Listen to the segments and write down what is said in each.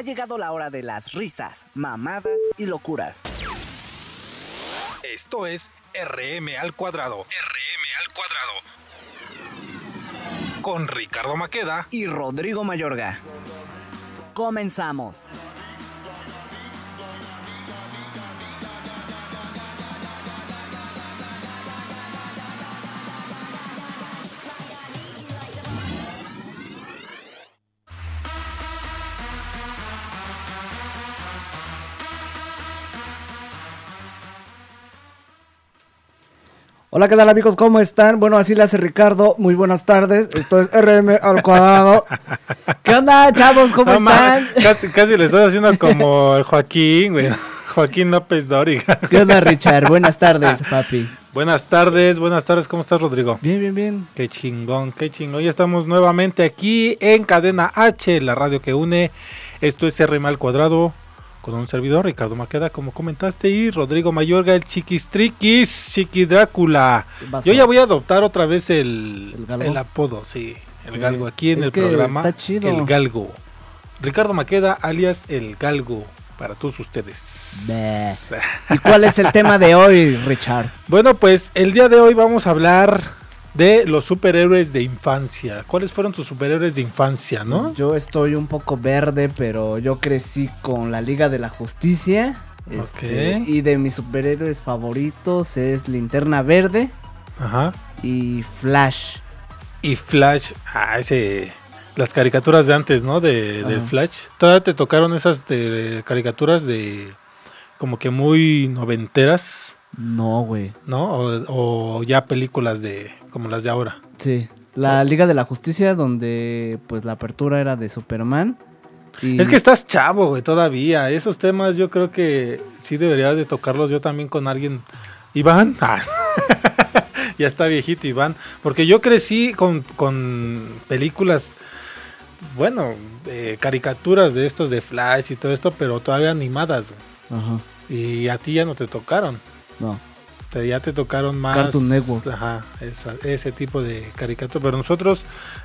Ha llegado la hora de las risas, mamadas y locuras. Esto es RM al cuadrado. RM al cuadrado. Con Ricardo Maqueda y Rodrigo Mayorga. Comenzamos. Hola, ¿qué tal amigos? ¿Cómo están? Bueno, así le hace Ricardo. Muy buenas tardes. Esto es RM al cuadrado. ¿Qué onda, chavos? ¿Cómo están? casi, casi le estás haciendo como el Joaquín, güey. Joaquín López Dóriga. ¿Qué onda, Richard? Buenas tardes, papi. Buenas tardes, buenas tardes. ¿Cómo estás, Rodrigo? Bien, bien, bien. Qué chingón, qué chingón. Ya estamos nuevamente aquí en Cadena H, la radio que une. Esto es RM al cuadrado con un servidor, Ricardo Maqueda, como comentaste, y Rodrigo Mayorga, el chiquistriquis, chiqui Drácula. Yo ya voy a adoptar otra vez el, el, apodo, sí, el galgo, aquí en el programa, está chido. el galgo. Ricardo Maqueda, alias el galgo, para todos ustedes. ¿Y cuál es el tema de hoy, Richard? Bueno, pues el día de hoy vamos a hablar de los superhéroes de infancia. ¿Cuáles fueron tus superhéroes de infancia, no? Pues yo estoy un poco verde, pero yo crecí con la Liga de la Justicia. Este, y de mis superhéroes favoritos es Linterna Verde. Ajá. Y Flash. Y Flash, ah, ese las caricaturas de antes, ¿no? De, Flash. ¿Todavía te tocaron esas de, caricaturas de como que muy noventeras? No, güey. ¿No? o, ya películas de como las de ahora. Sí. La Liga de la Justicia, donde pues la apertura era de Superman. Es que estás chavo, güey, todavía. Esos temas yo creo que sí debería de tocarlos yo también con alguien. Iván. Ah. ya está viejito Iván. Porque yo crecí con, con películas, bueno, caricaturas de estos de Flash y todo esto, pero todavía animadas. Ajá. Y a ti ya no te tocaron. No ya te tocaron más. Cartoon Network. Ajá, ese tipo de caricatura. Pero nosotros,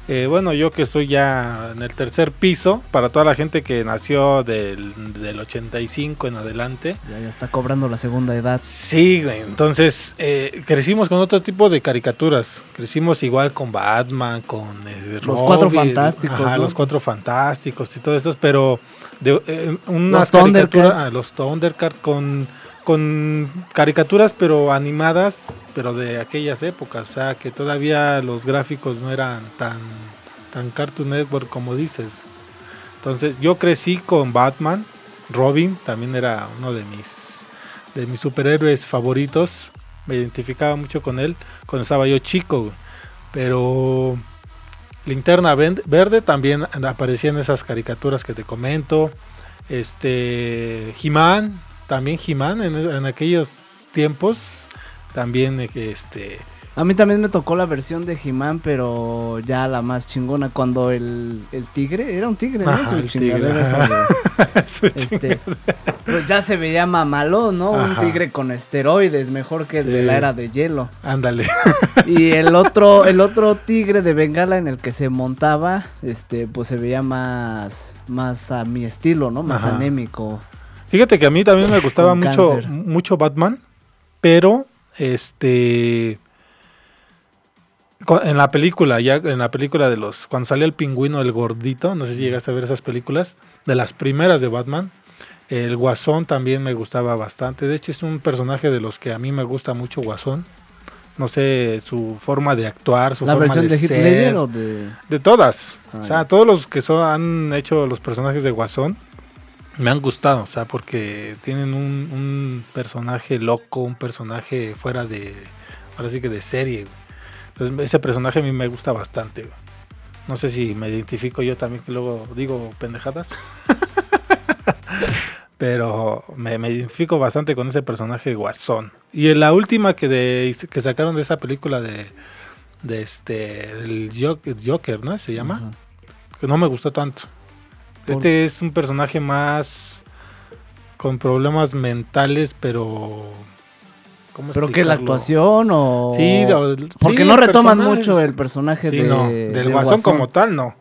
eh, bueno, yo que estoy ya en el tercer piso, para toda la gente que nació del, del 85 en adelante. Ya, está cobrando la segunda edad. Sí, entonces eh, crecimos con otro tipo de caricaturas. Crecimos igual con Batman, con eh, los cuatro fantásticos. Ajá, los cuatro fantásticos y todo eso, pero de, una los Thundercats. Ah, los Thundercats con con caricaturas pero animadas, pero de aquellas épocas, o sea, que todavía los gráficos no eran tan tan Cartoon Network como dices. Entonces, yo crecí con Batman, Robin también era uno de mis de mis superhéroes favoritos. Me identificaba mucho con él cuando estaba yo chico, pero Linterna Verde también aparecía en esas caricaturas que te comento. Este, He-Man, también He-Man en, aquellos tiempos. También este. A mí también me tocó la versión de He-Man, pero ya la más chingona, cuando el, tigre, era un tigre, ¿no? Su chingadera este, pues ya se veía mamalo, ¿no? Un tigre con esteroides, mejor que el de la era de hielo. Ándale. Y el otro, el otro tigre de Bengala en el que se montaba, este, pues se veía más, más a mi estilo, ¿no? Más anémico. Fíjate que a mí también me gustaba mucho, mucho Batman, pero este en la película, ya en la película de los. Cuando salía el pingüino, el gordito, no sé si llegaste a ver esas películas, de las primeras de Batman. El Guasón también me gustaba bastante. De hecho, es un personaje de los que a mí me gusta mucho, Guasón. No sé, su forma de actuar, su ¿La forma versión de, Hitler o de.? De todas. Ah, o sea, todos los que son, han hecho los personajes de Guasón me han gustado, o sea, porque tienen un, personaje loco, un personaje fuera de, ahora sí que de serie. Entonces ese personaje a mí me gusta bastante. No sé si me identifico yo también, que luego digo pendejadas. Pero me, me identifico bastante con ese personaje guasón. Y en la última que, de, que sacaron de esa película de, de este, el Joker, ¿no? Se llama. Que no me gustó tanto. Este es un personaje más con problemas mentales, pero... ¿cómo ¿Pero qué, la actuación o...? Sí, lo- Porque sí, no retoman personaje mucho es- el personaje Sí, de, no, del, del guasón, como tal, no.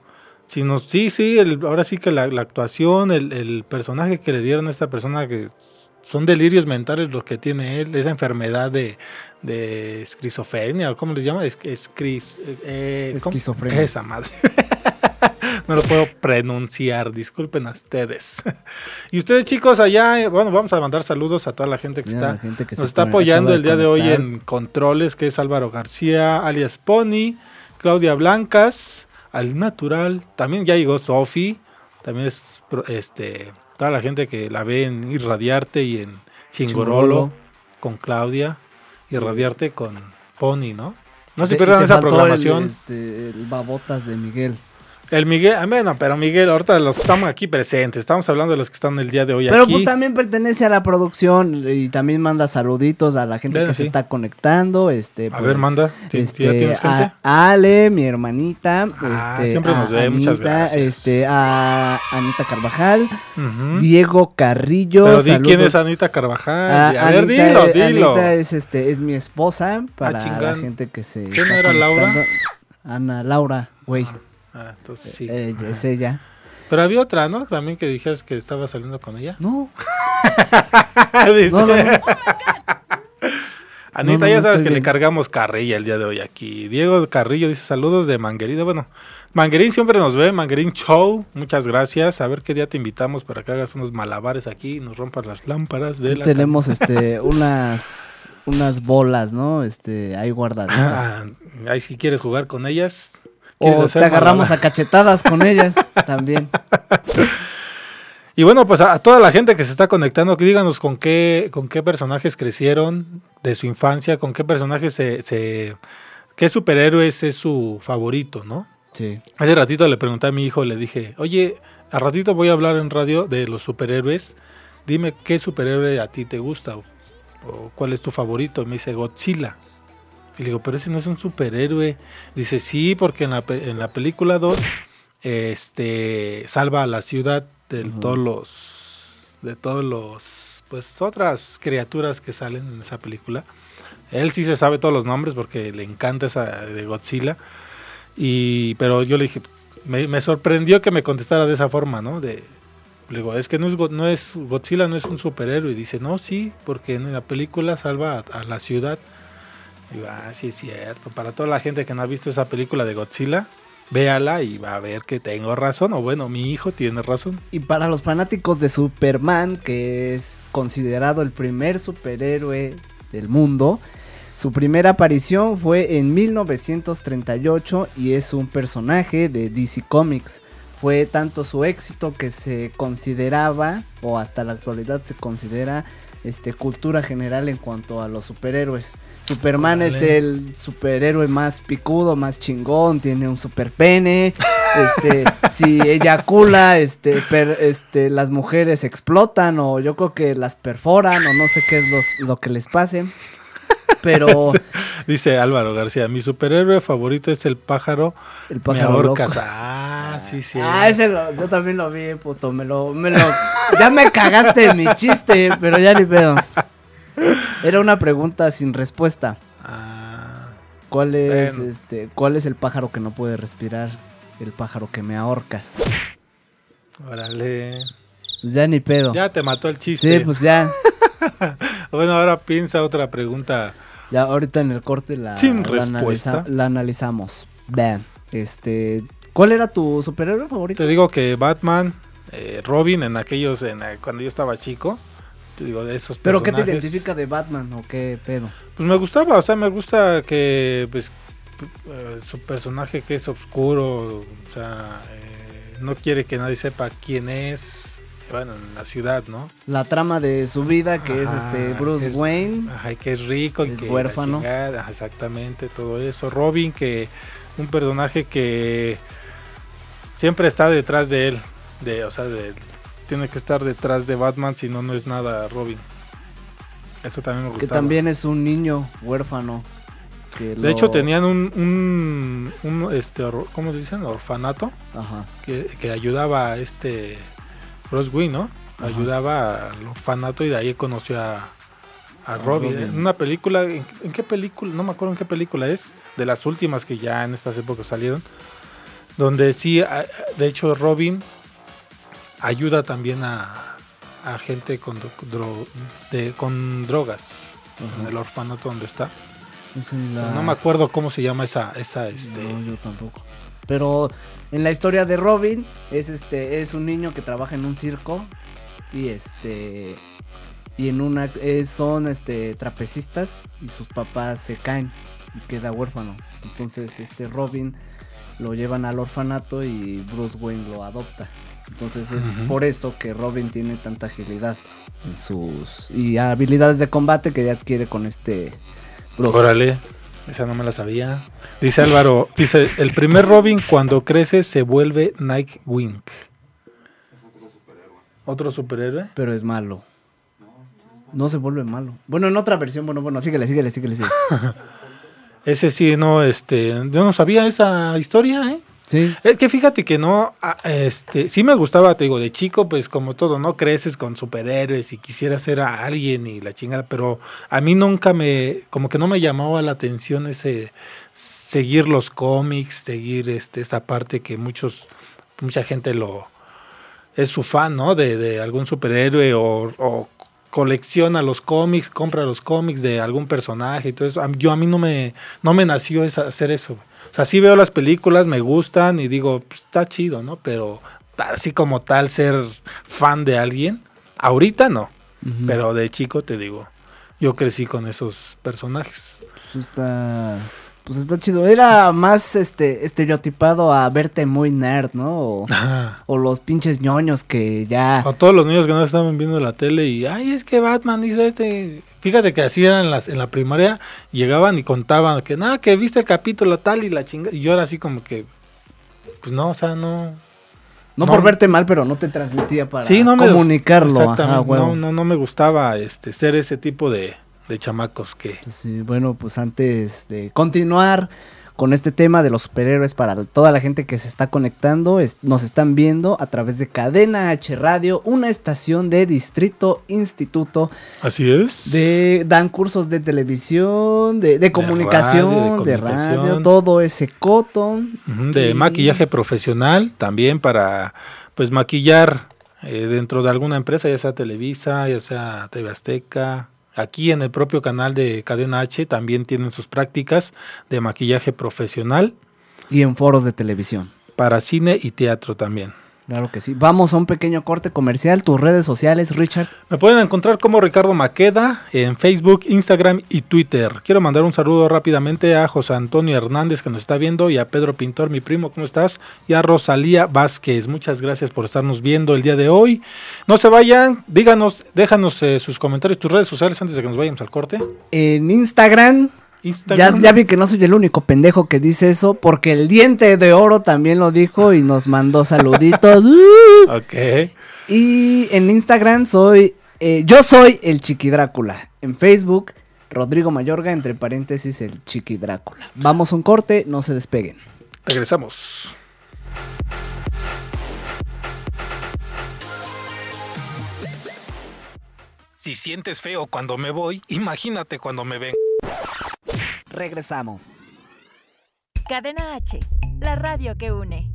Sino, sí, sí, el- ahora sí que la, la actuación, el, el personaje que le dieron a esta persona, que son delirios mentales los que tiene él, esa enfermedad de, de esquizofrenia, o ¿cómo les llama? Es, escris- eh, ¿cómo? Esquizofrenia. Esa madre. no lo puedo pronunciar, disculpen a ustedes. y ustedes chicos allá, eh, bueno, vamos a mandar saludos a toda la gente que Sí, está la gente que nos está apoyando el día de hoy en controles, que es Álvaro García, alias Pony, Claudia Blancas, al Natural, también ya llegó Sofi, también es este toda la gente que la ve en Irradiarte y en Chingorolo, Chingorolo. con Claudia, Irradiarte con Pony, ¿no? No se pierdan esa faltó el, programación. este, el babotas de Miguel. El Miguel, ah, bueno, pero Miguel, ahorita los que estamos aquí presentes, estamos hablando de los que están el día de hoy Pero aquí. pues también pertenece a la producción y también manda saluditos a la gente que sí. se está conectando. Este, a pues, ver, manda, ¿ti- Este, ¿ya tienes gente? a Ale, mi hermanita, Ah, este, siempre nos a ve, muchas Anita, gracias. este, a Anita Carvajal. Diego Carrillo, Pero di quién es Anita Carvajal. Ah, a ver, Anita, dilo, eh, dilo. Anita es este es mi esposa para la gente que se ¿Quién está era Laura? Ana Laura, güey. Ah, entonces sí. Ella Ajá. es ella. Pero había otra, ¿no? También que dijeras que estaba saliendo con ella. No, Dice. no, no, no. Anita, ya sabes que le cargamos carrilla el día de hoy aquí. Diego Carrillo dice saludos de Manguerín. Bueno, Manguerín siempre nos ve, Manguerín Show. Muchas gracias. A ver qué día te invitamos para que hagas unos malabares aquí y nos rompas las lámparas de Sí la tenemos este unas unas bolas, ¿no? Este ahí guardaditas. Ah, ahí si quieres jugar con ellas. ¿Quieres o te agarramos a cachetadas con ellas también. Y bueno, pues a, a toda la gente que se está conectando, que díganos con qué, con qué personajes crecieron de su infancia, con qué personajes se, se qué superhéroes es su favorito, ¿no? Sí. Hace ratito le pregunté a mi hijo, le dije, oye, a ratito voy a hablar en radio de los superhéroes. Dime qué superhéroe a ti te gusta o, o cuál es tu favorito. Y me dice Godzilla. Y le digo, pero ese no es un superhéroe. Dice, sí, porque en la, en la película 2 este, salva a la ciudad de todos los, de todos los, pues otras criaturas que salen en esa película. Él sí se sabe todos los nombres porque le encanta esa de Godzilla. Y, pero yo le dije, me, me sorprendió que me contestara de esa forma, ¿no? De, le digo, es que no es, no es Godzilla, no es un superhéroe. Y dice, no, sí, porque en la película salva a, a la ciudad. Digo, ah, sí es cierto. Para toda la gente que no ha visto esa película de Godzilla, véala y va a ver que tengo razón. O bueno, mi hijo tiene razón. Y para los fanáticos de Superman, que es considerado el primer superhéroe del mundo, su primera aparición fue en 1938 y es un personaje de DC Comics. Fue tanto su éxito que se consideraba, o hasta la actualidad se considera, este, cultura general en cuanto a los superhéroes. Superman es el superhéroe más picudo, más chingón, tiene un super pene. Este, si eyacula, este, per- este, las mujeres explotan o yo creo que las perforan o no sé qué es los- lo que les pase. Pero Dice Álvaro García, mi superhéroe favorito es el pájaro. el Me pájaro loco. ahorcas. Ah, sí, sí. Ah, ese lo- yo también lo vi, puto, me lo, me lo, ya me cagaste mi chiste, pero ya ni pedo. Era una pregunta sin respuesta. Ah, ¿Cuál es, Bueno. este, cuál es el pájaro que no puede respirar? El pájaro que me ahorcas. órale. Pues ya ni pedo. Ya te mató el chiste. sí, pues ya, Bueno, ahora piensa otra pregunta. ya ahorita en el corte la, Sin la respuesta. analiza- la analizamos. Vean, este, ¿cuál era tu superhéroe favorito? Te digo que Batman, eh, Robin, en aquellos, en, eh, cuando yo estaba chico, te digo, de esos ¿Pero qué te identifica de Batman o qué pedo? Pues me gustaba, o sea, me gusta que, pues, eh, su personaje que es oscuro, o sea, eh, no quiere que nadie sepa quién es, bueno, en la ciudad, ¿no? La trama de su vida, que es este Bruce es- Wayne. Ajá, que es rico y Es que huérfano. chingada, exactamente, todo eso. Robin, que un personaje que siempre está detrás de él. De, o sea, de, tiene que estar detrás de Batman, si no, no es nada Robin. Eso también me gustaba. Que también es un niño huérfano. Que De lo- hecho, tenían un, un, un, este, ¿cómo se dicen? Orfanato Ajá. que, que ayudaba a este Wayne, ¿no? Ajá. Ayudaba al orfanato y de ahí conoció a, a Robin. Robin. En una película, ¿en, en qué película? No me acuerdo en qué película es, de las últimas que ya en estas épocas salieron, donde sí, de hecho Robin ayuda también a, a gente con, dro- de- con drogas en el orfanato donde está. Es en la- No me acuerdo cómo se llama esa, esa este, No, yo tampoco. Pero en la historia de Robin es este es un niño que trabaja en un circo y este y en una es- son este trapecistas y sus papás se caen y queda huérfano. Entonces este Robin lo llevan al orfanato y Bruce Wayne lo adopta. Entonces es por eso que Robin tiene tanta agilidad en sus y habilidades de combate que ya adquiere con este Bruce. Órale, esa no me la sabía. Dice Álvaro, dice, el primer Robin cuando crece se vuelve Nightwing. ¿Otro superhéroe? Pero es malo. No se vuelve malo. Bueno, en otra versión, bueno, bueno, síguele, síguele, síguele, síguele. Ese sí, no, este, yo no sabía esa historia, ¿eh? Es que fíjate que no, este, sí me gustaba, te digo, de chico, pues como todo, ¿no? Creces con superhéroes y quisiera ser a alguien y la chingada, pero a mí nunca me, como que no me llamaba la atención ese, seguir los cómics, seguir este, esa parte que muchos, mucha gente lo, es su fan, ¿no? De, de algún superhéroe o, colecciona los cómics, compra los cómics de algún personaje y todo eso. Yo a mí no me, no me nació esa- hacer eso. O sea, sí veo las películas, me gustan y digo, pues, está chido, ¿no? Pero así como tal ser fan de alguien, ahorita no. Pero de chico te digo, yo crecí con esos personajes. Pues está. Pues está chido. Era más este estereotipado a verte muy nerd, ¿no? O, o los pinches ñoños que ya. A todos los niños que no estaban viendo la tele y, ay, es que Batman hizo este. Fíjate que así eran las, en la primaria, llegaban y contaban que, nada, que viste el capítulo tal y la chinga. Y yo era así como que, pues no, o sea, no. No, no. por verte mal, pero no te transmitía para sí, no me comunicarlo. Ajá, Exactamente, huevo. no, no, no me gustaba este ser ese tipo de, de chamacos que. Pues sí, bueno, pues antes de continuar con este tema de los superhéroes para toda la gente que se está conectando, es- nos están viendo a través de Cadena H Radio, una estación de Distrito Instituto, Así es. de dan cursos de televisión, de, de comunicación, radio, de de radio, todo ese coto. De Y- maquillaje profesional también para pues maquillar eh, dentro de alguna empresa, ya sea Televisa, ya sea TV Azteca. Aquí en el propio canal de Cadena H también tienen sus prácticas de maquillaje profesional Y en foros de televisión. para cine y teatro también. Claro que sí. Vamos a un pequeño corte comercial. Tus redes sociales, Richard. Me pueden encontrar como Ricardo Maqueda en Facebook, Instagram y Twitter. Quiero mandar un saludo rápidamente a José Antonio Hernández que nos está viendo y a Pedro Pintor, mi primo, ¿cómo estás? Y a Rosalía Vázquez. Muchas gracias por estarnos viendo el día de hoy. No se vayan, díganos, déjanos eh, sus comentarios, tus redes sociales antes de que nos vayamos al corte. En Instagram, Ya, vi que no soy el único pendejo que dice eso, porque el diente de oro también lo dijo y nos mandó saluditos. ¡Uh! Ok. y en Instagram soy, eh, yo soy el Chiqui Drácula. En Facebook, Rodrigo Mayorga, entre paréntesis, el Chiqui Drácula. Vamos a un corte, no se despeguen. Regresamos. Si sientes feo cuando me voy, imagínate cuando me ven. Regresamos. Cadena H, la radio que une.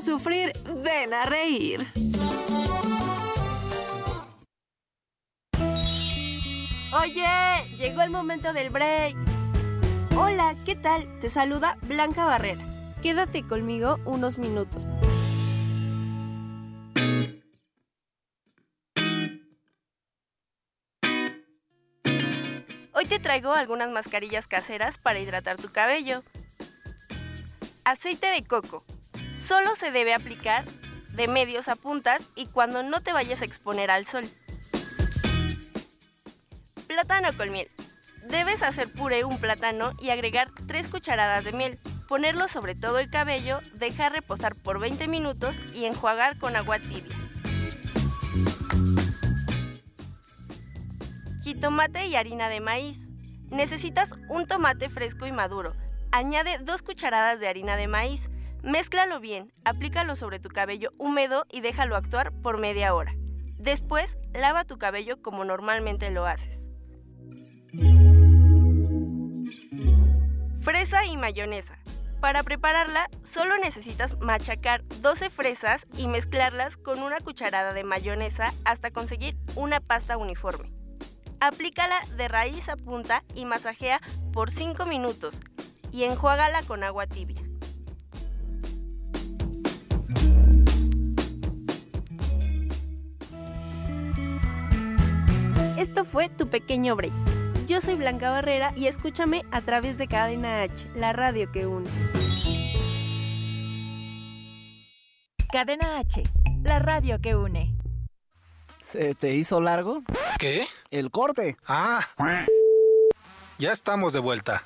sufrir, ven a reír. Oye, llegó el momento del break. Hola, ¿qué tal? Te saluda Blanca Barrera. Quédate conmigo unos minutos. Hoy te traigo algunas mascarillas caseras para hidratar tu cabello. Aceite de coco. Solo se debe aplicar de medios a puntas y cuando no te vayas a exponer al sol. Plátano con miel. Debes hacer puré un plátano y agregar 3 cucharadas de miel. Ponerlo sobre todo el cabello, dejar reposar por 20 minutos y enjuagar con agua tibia. Jitomate y harina de maíz. Necesitas un tomate fresco y maduro. Añade 2 cucharadas de harina de maíz. Mézclalo bien, aplícalo sobre tu cabello húmedo y déjalo actuar por media hora. Después, lava tu cabello como normalmente lo haces. Fresa y mayonesa. Para prepararla, solo necesitas machacar 12 fresas y mezclarlas con una cucharada de mayonesa hasta conseguir una pasta uniforme. Aplícala de raíz a punta y masajea por 5 minutos y enjuágala con agua tibia. Esto fue tu pequeño break. Yo soy Blanca Barrera y escúchame a través de Cadena H, la radio que une. Cadena H, la radio que une. ¿Se te hizo largo? ¿Qué? El corte. Ah. Ya estamos de vuelta.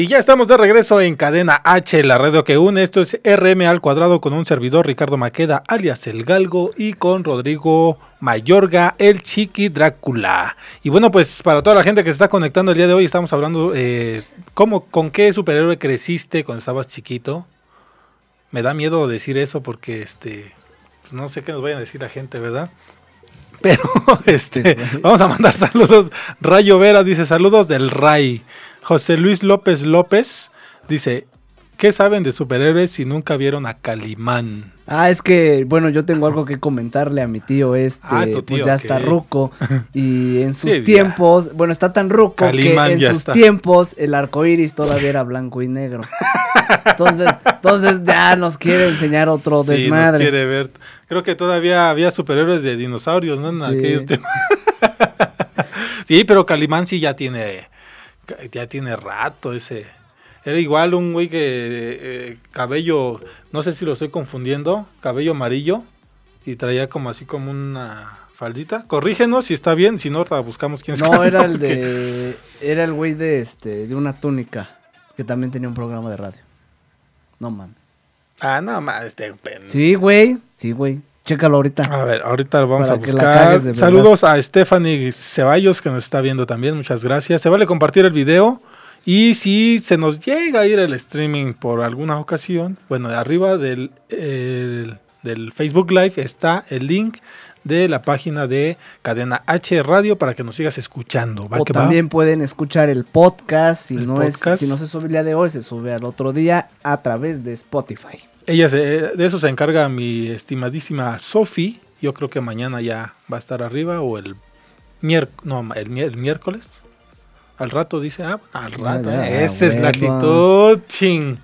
Y ya estamos de regreso en Cadena H, la radio que une. Esto es RM al cuadrado con un servidor Ricardo Maqueda, alias El Galgo, y con Rodrigo Mayorga, el Chiqui Drácula. Y bueno, pues para toda la gente que se está conectando el día de hoy, estamos hablando eh, ¿cómo, con qué superhéroe creciste cuando estabas chiquito. Me da miedo decir eso porque este, pues no sé qué nos vayan a decir la gente, ¿verdad? Pero este, vamos a mandar saludos. Rayo Vera dice saludos del Ray. José Luis López López dice, ¿qué saben de superhéroes si nunca vieron a Calimán? Ah, es que, bueno, yo tengo algo que comentarle a mi tío este, Ah, pues ya está ruco y en sus Sí, ya. tiempos, bueno, está tan ruco Calimán que en sus está. tiempos el arco iris todavía era blanco y negro. Entonces, entonces ya nos quiere enseñar otro Sí, nos desmadre. quiere ver. Creo que todavía había superhéroes de dinosaurios, ¿no? En Sí. aquellos sí, pero Calimán sí ya tiene, ya tiene rato ese. Era igual un güey que eh, cabello, no sé si lo estoy confundiendo, cabello amarillo y traía como así como una faldita. Corrígenos si está bien, si no buscamos quién es. No, era el porque- de era el güey de este de una túnica que también tenía un programa de radio. No mames. Ah, no más, este pen- Sí, güey. Sí, güey. Chécalo ahorita. A ver, ahorita lo vamos a buscar. Saludos a Stephanie Ceballos que nos está viendo también. Muchas gracias. Se vale compartir el video. Y si se nos llega a ir el streaming por alguna ocasión, bueno, de arriba del, el- del Facebook Live está el link de la página de Cadena H Radio para que nos sigas escuchando. ¿Va O que va? también pueden escuchar el podcast. Si El no es, si no se sube el día de hoy, se sube al otro día a través de Spotify. Ella se- de eso se encarga mi estimadísima Sofi. Yo creo que mañana ya va a estar arriba o el miércoles. No, el, el miércoles. Al rato dice, ah, al rato. ya, eh, Esa es la actitud, ching.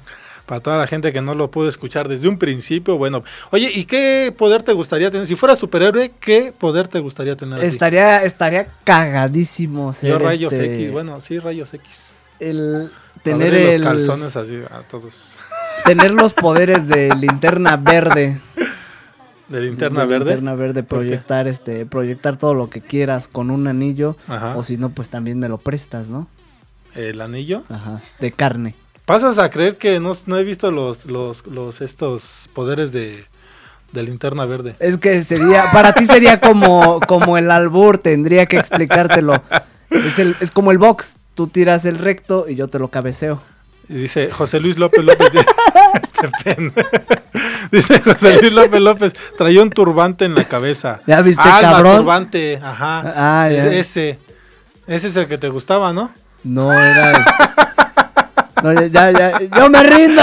Para toda la gente que no lo pudo escuchar desde un principio, bueno. Oye, ¿y qué poder te gustaría tener? Si fuera superhéroe, ¿qué poder te gustaría tener? Estaría, estaría cagadísimo ser Yo rayos este, X, bueno, sí, rayos X. el tener el los calzones así a todos. Tener los poderes de linterna verde. De linterna de verde. Linterna verde, proyectar este, proyectar todo lo que quieras con un anillo. Ajá. O si no, pues también me lo prestas, ¿no? El anillo. Ajá. De carne. Pasas a creer que no, no he visto los, los, los estos poderes de, de linterna verde. Es que sería, para ti sería como, como el albur, tendría que explicártelo. Es, el, es como el box, tú tiras el recto y yo te lo cabeceo. Y dice José Luis López López. este pen. dice José Luis López López. Traía un turbante en la cabeza. ¿Ya viste, ah, cabrón? turbante. Ajá. Ah, ya. Es- ese. Ese es el que te gustaba, ¿no? No, era este- No, ya, ya, ya, yo me rindo.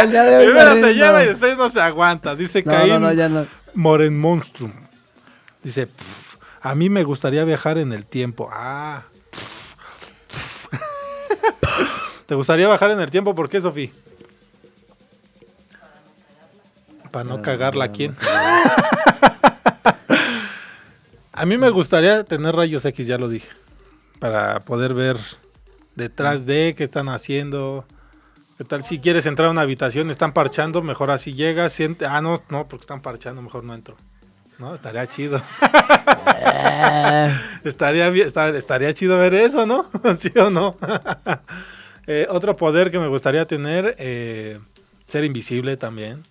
El día de hoy me Primero se lleva y después no se aguanta. Dice No, Caín no, no, ya no. Moren Monstrum. Dice, "Pf, a mí me gustaría viajar en el tiempo. Ah. pf, pf. ¿Te gustaría viajar en el tiempo? ¿Por qué, Sofi? Para no cagarla a quién. a mí me gustaría tener rayos X, ya lo dije. Para poder ver detrás de qué están haciendo. ¿Qué tal si quieres entrar a una habitación, están parchando? Mejor así llegas, siente... Ah, no, no, porque están parchando, mejor no entro. No, estaría chido. estaría, estaría chido ver eso, ¿no? ¿Sí o no? Eh, otro poder que me gustaría tener, eh, ser invisible también.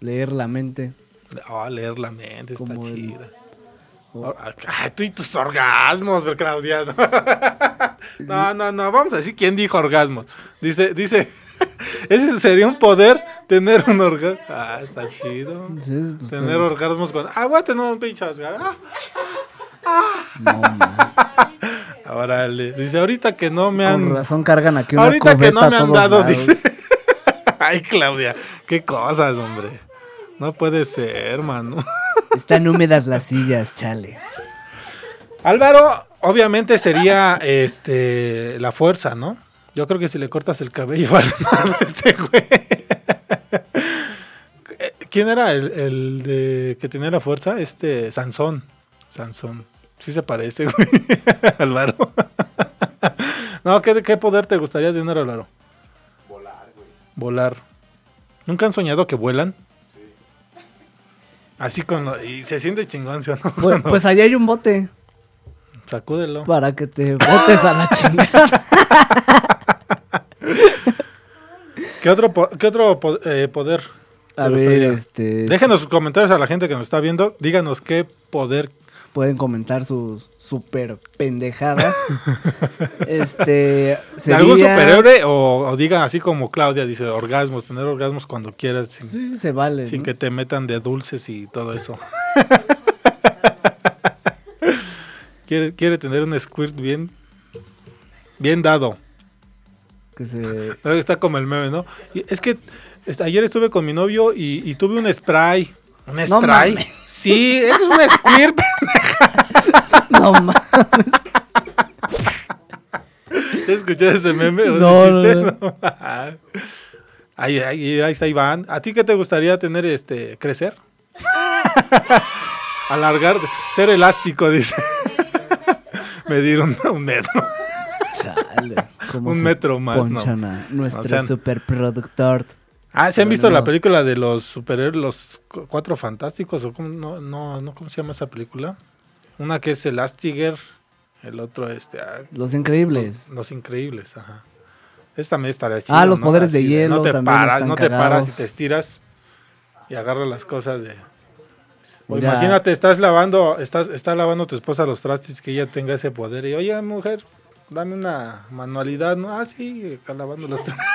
Leer la mente. Ah, leer la mente, está Como el- chida. Ay, tú y tus orgasmos, Claudia. No, no, no, vamos a decir quién dijo orgasmos. Dice, dice, ese sería un poder tener un orgasmo. Ah, está chido. Sí, pues, Tener orgasmos con. Ah, voy a tener un pinche orgasmo. Ah, No, man. Ahora le dice, ahorita que no me han. Con razón cargan aquí una Ahorita que no me a han dado, lados. dice. Ay, Claudia, qué cosas, hombre. No puede ser, mano. Están húmedas las sillas, chale. Álvaro, obviamente sería este la fuerza, ¿no? Yo creo que si le cortas el cabello vale madre este güey. Eh, ¿Quién era el, el de que tenía la fuerza? Este Sansón. Sansón. Sí se parece, güey. Álvaro. no, ¿qué, ¿qué poder te gustaría tener, Álvaro? Volar, güey. Volar. ¿Nunca han soñado que vuelan? Así con lo- y se siente chingón, ¿sí o no? Pues, pues allá hay un bote Sacúdelo. para que te botes a la chingada. ¿Qué otro, po- qué otro po- eh, poder? A ver, gustaría? este. Déjenos sus comentarios a la gente que nos está viendo. Díganos qué poder. Pueden comentar sus super pendejadas. este. ¿De algún sería- superhéroe? O, o digan así como Claudia dice: orgasmos, tener orgasmos cuando quieras. Sin, Sí, se vale. sin ¿no? que te metan de dulces y todo eso. quiere, quiere tener un squirt bien. Bien dado. que se. Está como el meme, ¿no? Y es que ayer estuve con mi novio y, y tuve un spray. ¿Un spray? Sí, eso es un squirt. No mames. ¿Escuchaste ese meme? ¿O No, no, No. Ahí, ahí, ahí está Iván. ¿A ti qué te gustaría tener, este, crecer? Alargar, ser elástico, dice. Medir un, un metro. Chale. ¿cómo Un metro más, no. A nuestro O sea, superproductor. Ah, ¿se han visto la película de los superhéroes, los cu- cuatro fantásticos? ¿O cómo, no, no, no, ¿Cómo se llama esa película? Una que es Elastiger, el otro, este, ah, Los increíbles. Los Increíbles, ajá. Esta también estaría chido. Ah, los ¿no? poderes de hielo No te también paras, están no te paras y te estiras y agarras las cosas de. O imagínate, estás lavando, estás, está lavando tu esposa los trastes que ella tenga ese poder y oye mujer, dame una manualidad, ¿no? Ah, sí, acá lavando los trastes.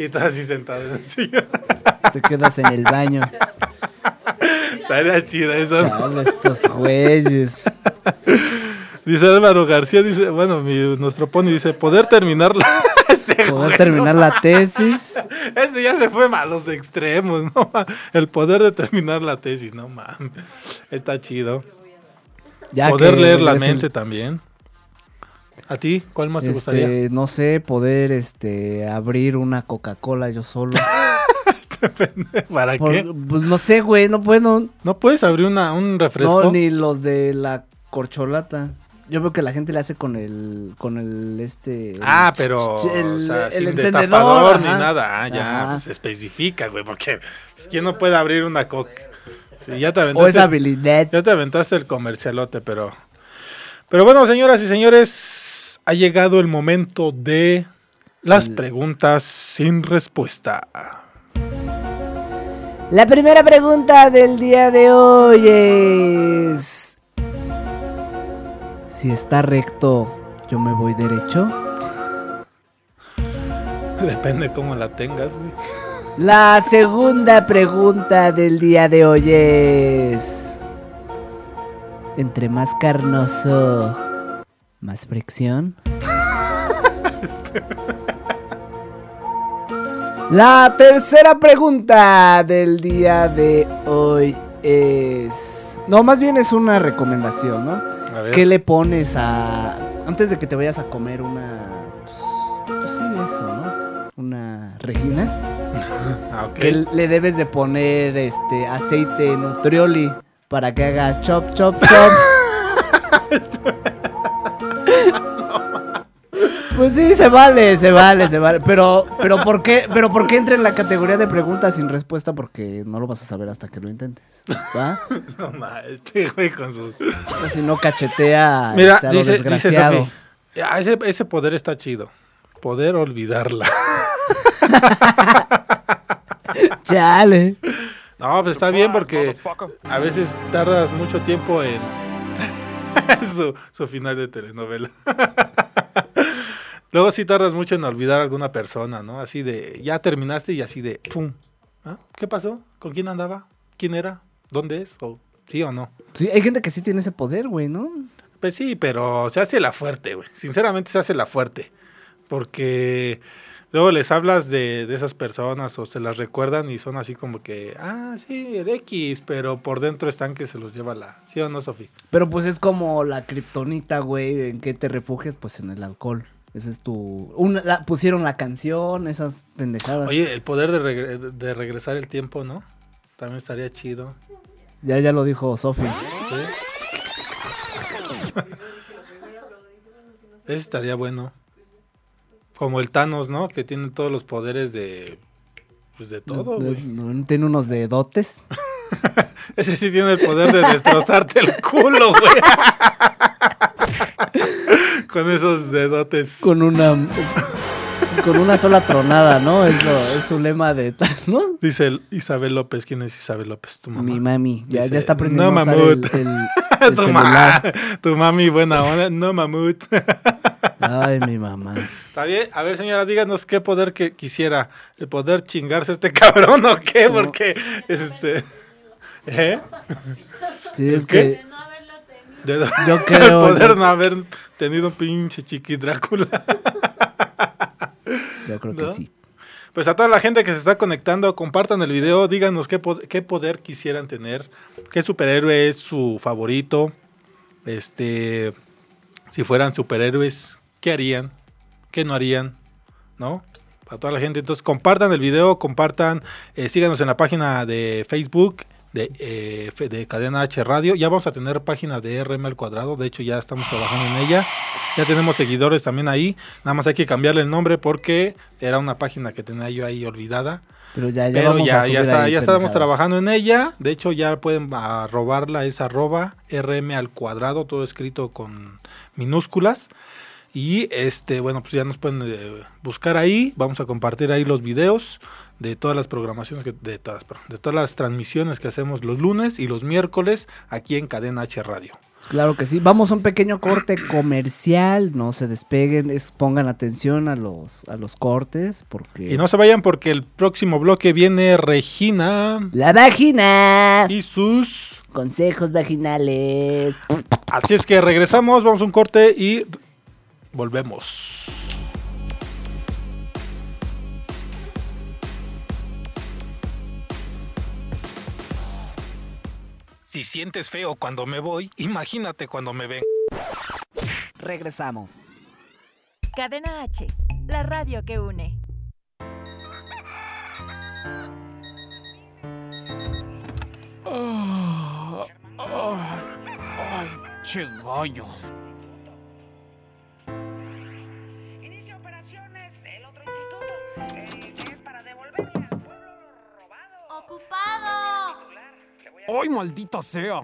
Y estás así sentado en el sillón. Te quedas en el baño. Estaría chida eso. estos güeyes. Dice Álvaro García, dice, bueno, mi- nuestro pony dice, poder terminar la... Este Poder terminar la tesis. Ese ya se fue a los extremos, ¿no? El poder de terminar la tesis, no mames. Está chido. Ya poder leer la el- mente también. ¿A ti? ¿Cuál más te gustaría? Este, no sé, poder este abrir una Coca-Cola yo solo. ¿Para Por- qué? pues no sé, güey, no puedo. ¿No puedes abrir una, un refresco? No, ni los de la corcholata. Yo veo que la gente le hace con el con el este el Ah, pero el, o sea, el sin encendedor destapador ni ajá. nada. Ah, ya, Ajá. pues especifica, güey, porque pues, ¿quién no puede abrir una coca? Sí, ya te o aventaste, esa habilidad. ya te aventaste el comercialote, pero... Pero bueno, señoras y señores, ha llegado el momento de las preguntas sin respuesta. La primera pregunta del día de hoy es si está recto, yo me voy derecho. Depende cómo la tengas, güey. La segunda pregunta del día de hoy es entre más carnoso, más fricción. La tercera pregunta del día de hoy es... No, más bien es una recomendación, ¿no? A ver. ¿Qué le pones a... Antes de que te vayas a comer una... Pues, pues sí, eso, ¿no? Una regina. Ah, ok. Que le debes de poner este aceite nutrioli para que haga chop, chop, chop. Pues sí, se vale, se vale, se vale. Pero, pero ¿por qué, pero por qué entra en la categoría de preguntas sin respuesta? Porque no lo vas a saber hasta que lo intentes. ¿Va? No mames, este güey con sus. O si no cachetea Mira, este, a lo dice desgraciado. Sofi, "Ah, ese, ese poder está chido. Poder olvidarla. Chale. No, pues está bien porque a veces tardas mucho tiempo en su, su final de telenovela. Luego sí tardas mucho en olvidar a alguna persona, ¿no? Así de, ya terminaste y así de, ¡pum! ¿Ah? ¿Qué pasó? ¿Con quién andaba? ¿Quién era? ¿Dónde es? ¿O sí o no? Sí, hay gente que sí tiene ese poder, güey, ¿no? Pues sí, pero se hace la fuerte, güey. Sinceramente se hace la fuerte. Porque luego les hablas de, de esas personas o se las recuerdan y son así como que, ah, sí, el X, pero por dentro están que se los lleva la... ¿Sí o no, Sofi? Pero pues es como la kriptonita, güey, en que te refugias, pues en el alcohol. Ese es tu... Una, la- pusieron la canción, esas pendejadas. Oye, el poder de, regre- de regresar el tiempo, ¿no? También estaría chido. Ya, ya lo dijo Sofi. ¿sí? Ese estaría bueno. Como el Thanos, ¿no? Que tiene todos los poderes de... Pues de todo, güey. tiene unos dedotes. Ese sí tiene el poder de destrozarte el culo, güey. Con esos dedotes. Con una... con una sola tronada, ¿no? Es, lo, es su lema de Thanos. Dice el Isabel López. ¿Quién es Isabel López? Tu mamá. Mi mami. Ya, Dice, ya está aprendiendo "No, a usar el, mamut". el- el tu, ma- celular. tu mami buena onda. No, mamut. Ay, mi mamá. Está bien. A ver, señora, díganos qué poder que quisiera. ¿El poder chingarse a este cabrón o qué? No. Porque es este... ¿Eh? Sí, es que... De- Yo creo- El poder yo- no haber tenido un pinche chiqui Drácula. Yo creo que sí. Pues a toda la gente que se está conectando, compartan el video, díganos qué, po- qué poder quisieran tener, qué superhéroe es su favorito, este, si fueran superhéroes, qué harían, qué no harían, ¿no? Para toda la gente, entonces compartan el video, compartan, eh, síganos en la página de Facebook de, eh, de Cadena H Radio, ya vamos a tener página de RM al cuadrado, de hecho ya estamos trabajando en ella, ya tenemos seguidores también ahí, nada más hay que cambiarle el nombre porque era una página que tenía yo ahí olvidada. Pero ya, ya Pero vamos ya, a ya, está, ahí ya estamos trabajando en ella. De hecho, ya pueden arrobarla, es arroba rm al cuadrado, todo escrito con minúsculas. Y este, bueno, pues ya nos pueden eh, buscar ahí. Vamos a compartir ahí los videos de todas las programaciones, que, de, todas, de todas las transmisiones que hacemos los lunes y los miércoles aquí en Cadena H Radio. Claro que sí. Vamos a un pequeño corte comercial. No se despeguen. Es, pongan atención a los, a los cortes. Porque. Y no se vayan porque el próximo bloque viene Regina La vagina. y sus... Consejos vaginales. Así es que regresamos, vamos a un corte y volvemos. Si sientes feo cuando me voy, imagínate cuando me ven. Regresamos. Cadena H, la radio que une. Ay, che gallo. Ay, maldita sea.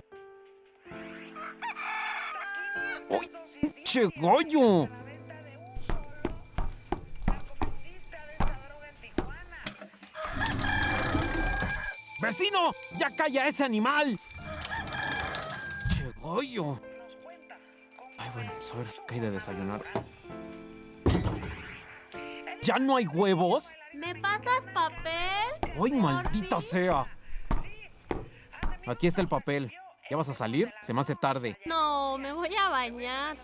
Ay, che gallo. Vecino, ya calla ese animal. Che gallo. Ay, bueno, pues a ver, ¿qué hay de desayunar? ¿Ya no hay huevos? ¿Me pasas papel? Ay, maldita sea. Aquí está el papel. ¿Ya vas a salir? Se me hace tarde. No, me voy a bañar.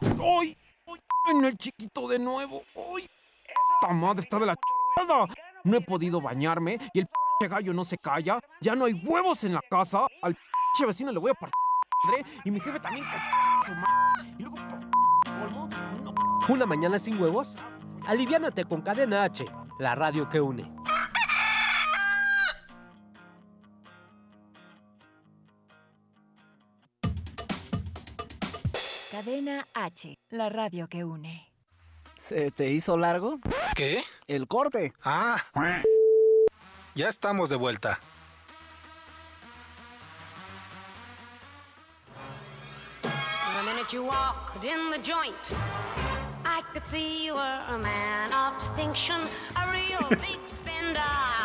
¡Ay! ¡Ay! En el chiquito de nuevo. ¡Ay! puta madre está de la chingada. No he podido bañarme y el pinche gallo no se calla. Ya no hay huevos en la casa. Al pinche vecino le voy a partir madre y mi jefe también que su madre. Y luego, por colmo, no ¿Una mañana sin huevos? Aliviánate con Cadena H, la radio que une. Cadena H, la radio que une. ¿Se te hizo largo? ¿Qué? El corte. Ah. Ya estamos de vuelta. The minute you walked in the joint, I could see you were a man of distinction, a real big spender.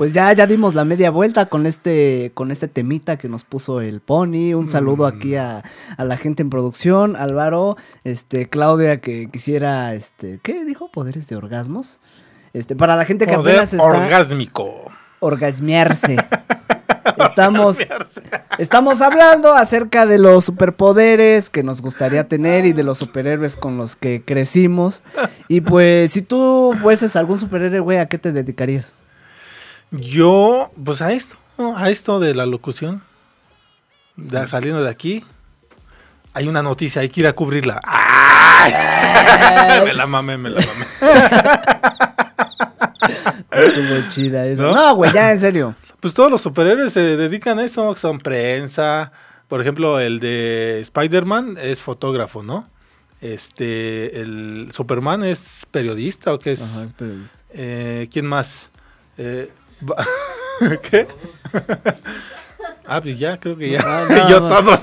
Pues ya, ya dimos la media vuelta con este, con este temita que nos puso el Pony. Un saludo aquí a, a la gente en producción, Álvaro, este, Claudia que quisiera, este, ¿qué dijo? Poderes de orgasmos. Este, para la gente que Poder apenas está orgásmico. orgasmearse. Estamos, estamos hablando acerca de los superpoderes que nos gustaría tener y de los superhéroes con los que crecimos. Y pues, si tú fueses algún superhéroe, güey, ¿a qué te dedicarías? Yo, pues a esto, ¿no? a esto de la locución. Ya saliendo de aquí, hay una noticia, hay que ir a cubrirla. ¡Ay! me la mamé, me la mamé. Estuvo chida eso. No, güey, ya en serio. Pues todos los superhéroes se dedican a eso, son prensa. Por ejemplo, el de Spider-Man es fotógrafo, ¿no? Este, el Superman es periodista o qué es? Ajá, es periodista. Eh, ¿Quién más? Eh, ¿Qué? ah, pues ya, creo que ya. Ah, no, Yo no. todos.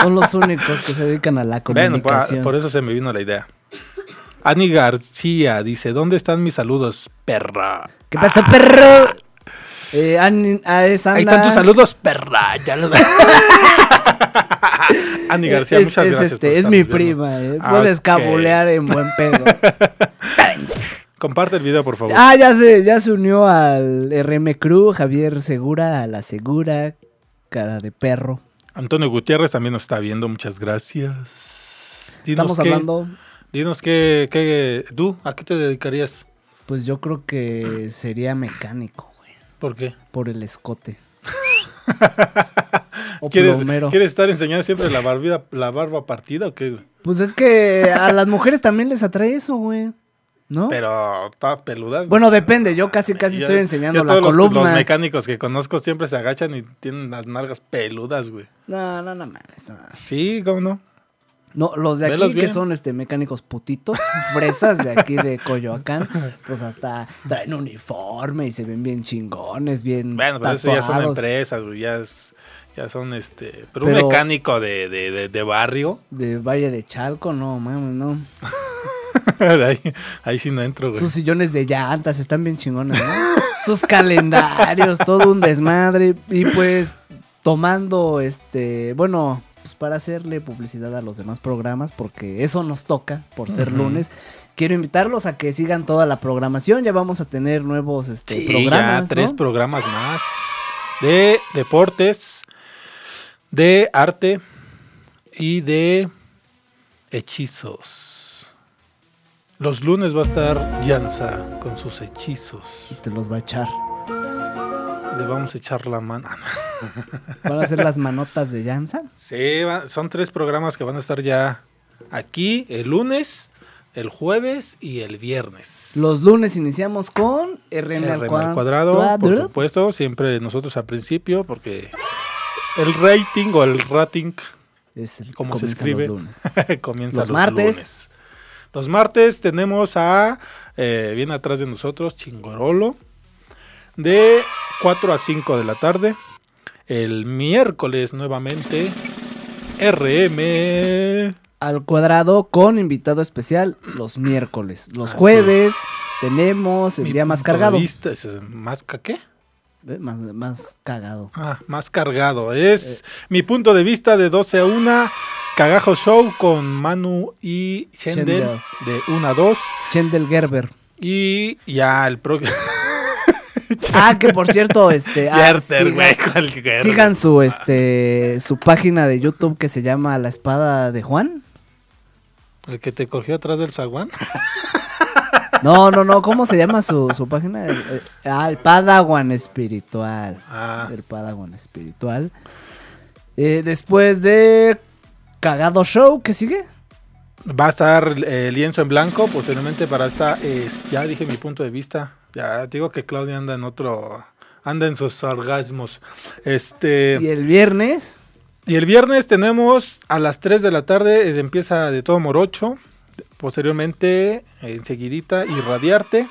Son los únicos que se dedican a la Bueno, por, comunicación. por eso se me vino la idea. Ani García dice, ¿dónde están mis saludos, perra? ¿Qué pasa, perro? Eh, Ani- ah, es Ahí están tus saludos, perra. Ya los... Ani García, es, muchas es gracias. este, por es mi viendo. prima, eh. Ah, Puedes cabulear en buen pedo. Comparte el video, por favor. Ah, ya se, ya se unió al RM Crew, Javier Segura, a la Segura, cara de perro. Antonio Gutiérrez también nos está viendo, muchas gracias. Dinos Estamos qué- hablando, Dinos qué, qué, tú, ¿a qué te dedicarías? pues yo creo que sería mecánico, güey, ¿Por qué? por el escote. o ¿Quieres. ¿Quieres estar enseñando siempre la, barbida, la barba partida o qué? güey? Pues es que a las mujeres también les atrae eso, güey. ¿No? Pero está peludas. Bueno, depende, yo casi casi Yo- estoy enseñando yo la todos columna. Los, mecánicos que conozco siempre se agachan y tienen las nalgas peludas, güey. No, no, no mames, no. Sí, ¿cómo no? No, los de Velos aquí que son este mecánicos putitos, fresas de aquí de Coyoacán, pues hasta traen uniforme y se ven bien chingones, bien Bueno, pero eso ya son empresas, güey. Ya, es- ya son este. Pero, un Pero- mecánico de, de, de, de barrio. De Valle de Chalco, no, mames, no. ahí, ahí sí no entro, güey. Sus sillones de llantas están bien chingones, ¿no? Sus calendarios, todo un desmadre. Y pues tomando este, bueno, pues para hacerle publicidad a los demás programas, porque eso nos toca por ser lunes. Quiero invitarlos a que sigan toda la programación. Ya vamos a tener nuevos este, Sí, programas. ya tres ¿no? programas más de deportes, de arte y de hechizos. Los lunes va a estar Yansa con sus hechizos. Te los va a echar. Le vamos a echar la mano. Ah. Van a ser las manotas de Jansa. Sí, son tres programas que van a estar ya aquí el lunes, el jueves y el viernes. Los lunes iniciamos con RM, al, RM al cuadrado, por supuesto, siempre nosotros al principio, porque el rating o el rating, Es el- como se escribe, los lunes. comienza Los los, martes. lunes. Los martes tenemos a, eh, bien atrás de nosotros, Chingorolo, de 4 a 5 de la tarde. El miércoles nuevamente, RM. Al cuadrado con invitado especial los miércoles. Los Así jueves tenemos el Mi día más cargado. vista eh, ¿Más ca qué? ¿Eh? Más, más cagado. Ah, más cargado. Es mi punto de vista de 12 a 1. Cagajo Show con Manu y Shendel Shendel. de 1 a 2. Chendel Gerber. Y ya el próximo. Ah, que por cierto, este. ah, sigan- sigan su este su página de YouTube que se llama La Espada de Juan. El que te cogió atrás del zaguán. No, no, no, ¿cómo se llama su, su página? Ah, el Padawan Espiritual. Ah. El Padawan Espiritual. Eh, después de Cagado Show, ¿qué sigue? Va a estar eh, lienzo en blanco posteriormente para esta. eh, ya dije mi punto de vista. Ya digo que Claudia anda en otro. Anda en sus orgasmos. Este. Y el viernes. Y el viernes tenemos a las 3 de la tarde, eh, empieza de todo morocho. Posteriormente, enseguidita, irradiarte.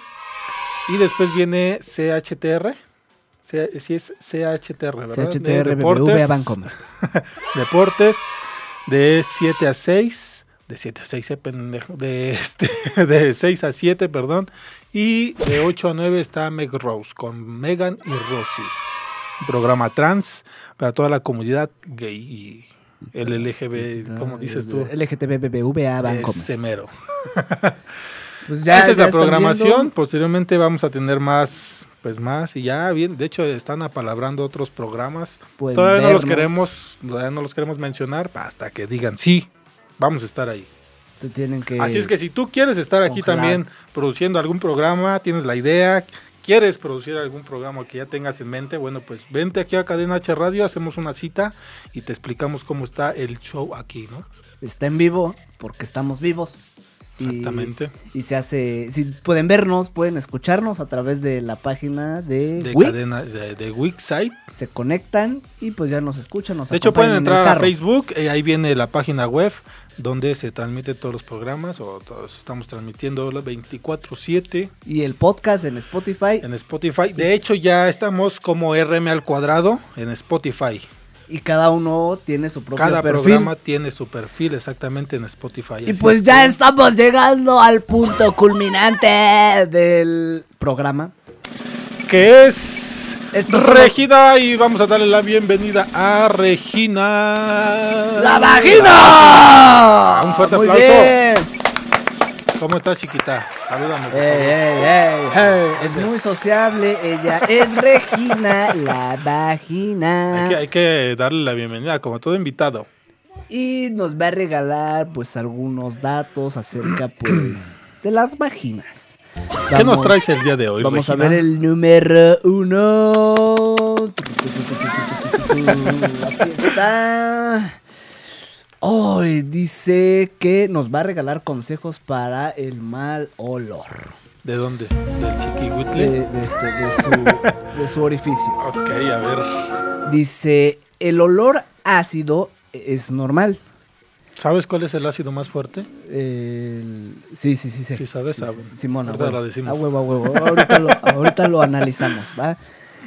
Y después viene CHTR. Sí es CHTR, ¿verdad? De CHTR BBVA Bancomer. Deportes de 7 a 6. De 7 a 6, eh, pendejo. De, este, de 6 a 7, perdón. Y de 8 a 9 está Meg Rose con Megan y Rosy. Un programa trans para toda la comunidad gay y el LGB, ¿cómo dices tú? LGTBBVA Bancomer. Ese mero. Pues ya, Esa es ya la están programación. viendo. Posteriormente vamos a tener más, pues más y ya bien. De hecho están apalabrando otros programas. Pueden todavía no los queremos, todavía no los queremos mencionar hasta que digan sí, vamos a estar ahí. Te tienen que... Así es que si tú quieres estar aquí congelar. también produciendo algún programa, tienes la idea, quieres producir algún programa que ya tengas en mente, bueno, pues vente aquí a Cadena H Radio, hacemos una cita y te explicamos cómo está el show aquí, ¿no? Está en vivo porque estamos vivos. Exactamente. Y, se hace, si pueden vernos, pueden escucharnos a través de la página de, De Wix. cadena de, de. Se conectan y pues ya nos escuchan, nos De hecho, pueden en entrar a. Facebook, eh, ahí viene la página web donde se transmite todos los programas o todos estamos transmitiendo las 24/7 Y el podcast en Spotify. en Spotify. De hecho, ya estamos como RM al cuadrado en Spotify. Y cada uno tiene su propio Cada perfil. programa tiene su perfil exactamente en Spotify. Y pues es ya que- estamos llegando al punto culminante del programa. que es Esto Regina y vamos a darle la bienvenida a Regina. ¡La vagina! Un fuerte Muy aplauso. bien. ¿Cómo estás, chiquita? Salúdame. por Ey, favor. ey, ey, ey. Es muy sociable, ella es Regina, la vagina. Hay que, hay que darle la bienvenida como todo invitado. Y nos va a regalar pues algunos datos acerca pues de las vaginas. ¿Qué nos traes el día de hoy, Vamos Regina? a ver el número uno. Aquí está. Hoy dice que nos va a regalar consejos para el mal olor. ¿De dónde? ¿Del chiquihuitle? De, de este- de su, de su orificio. Ok, a ver. Dice, el olor ácido es normal. ¿Sabes cuál es el ácido más fuerte? El- Sí, sí, sí, sí. Sí, sabes. Sí, Simón, a ahorita huevo. lo decimos. A huevo, a huevo. Ahorita lo, ahorita lo analizamos, ¿va?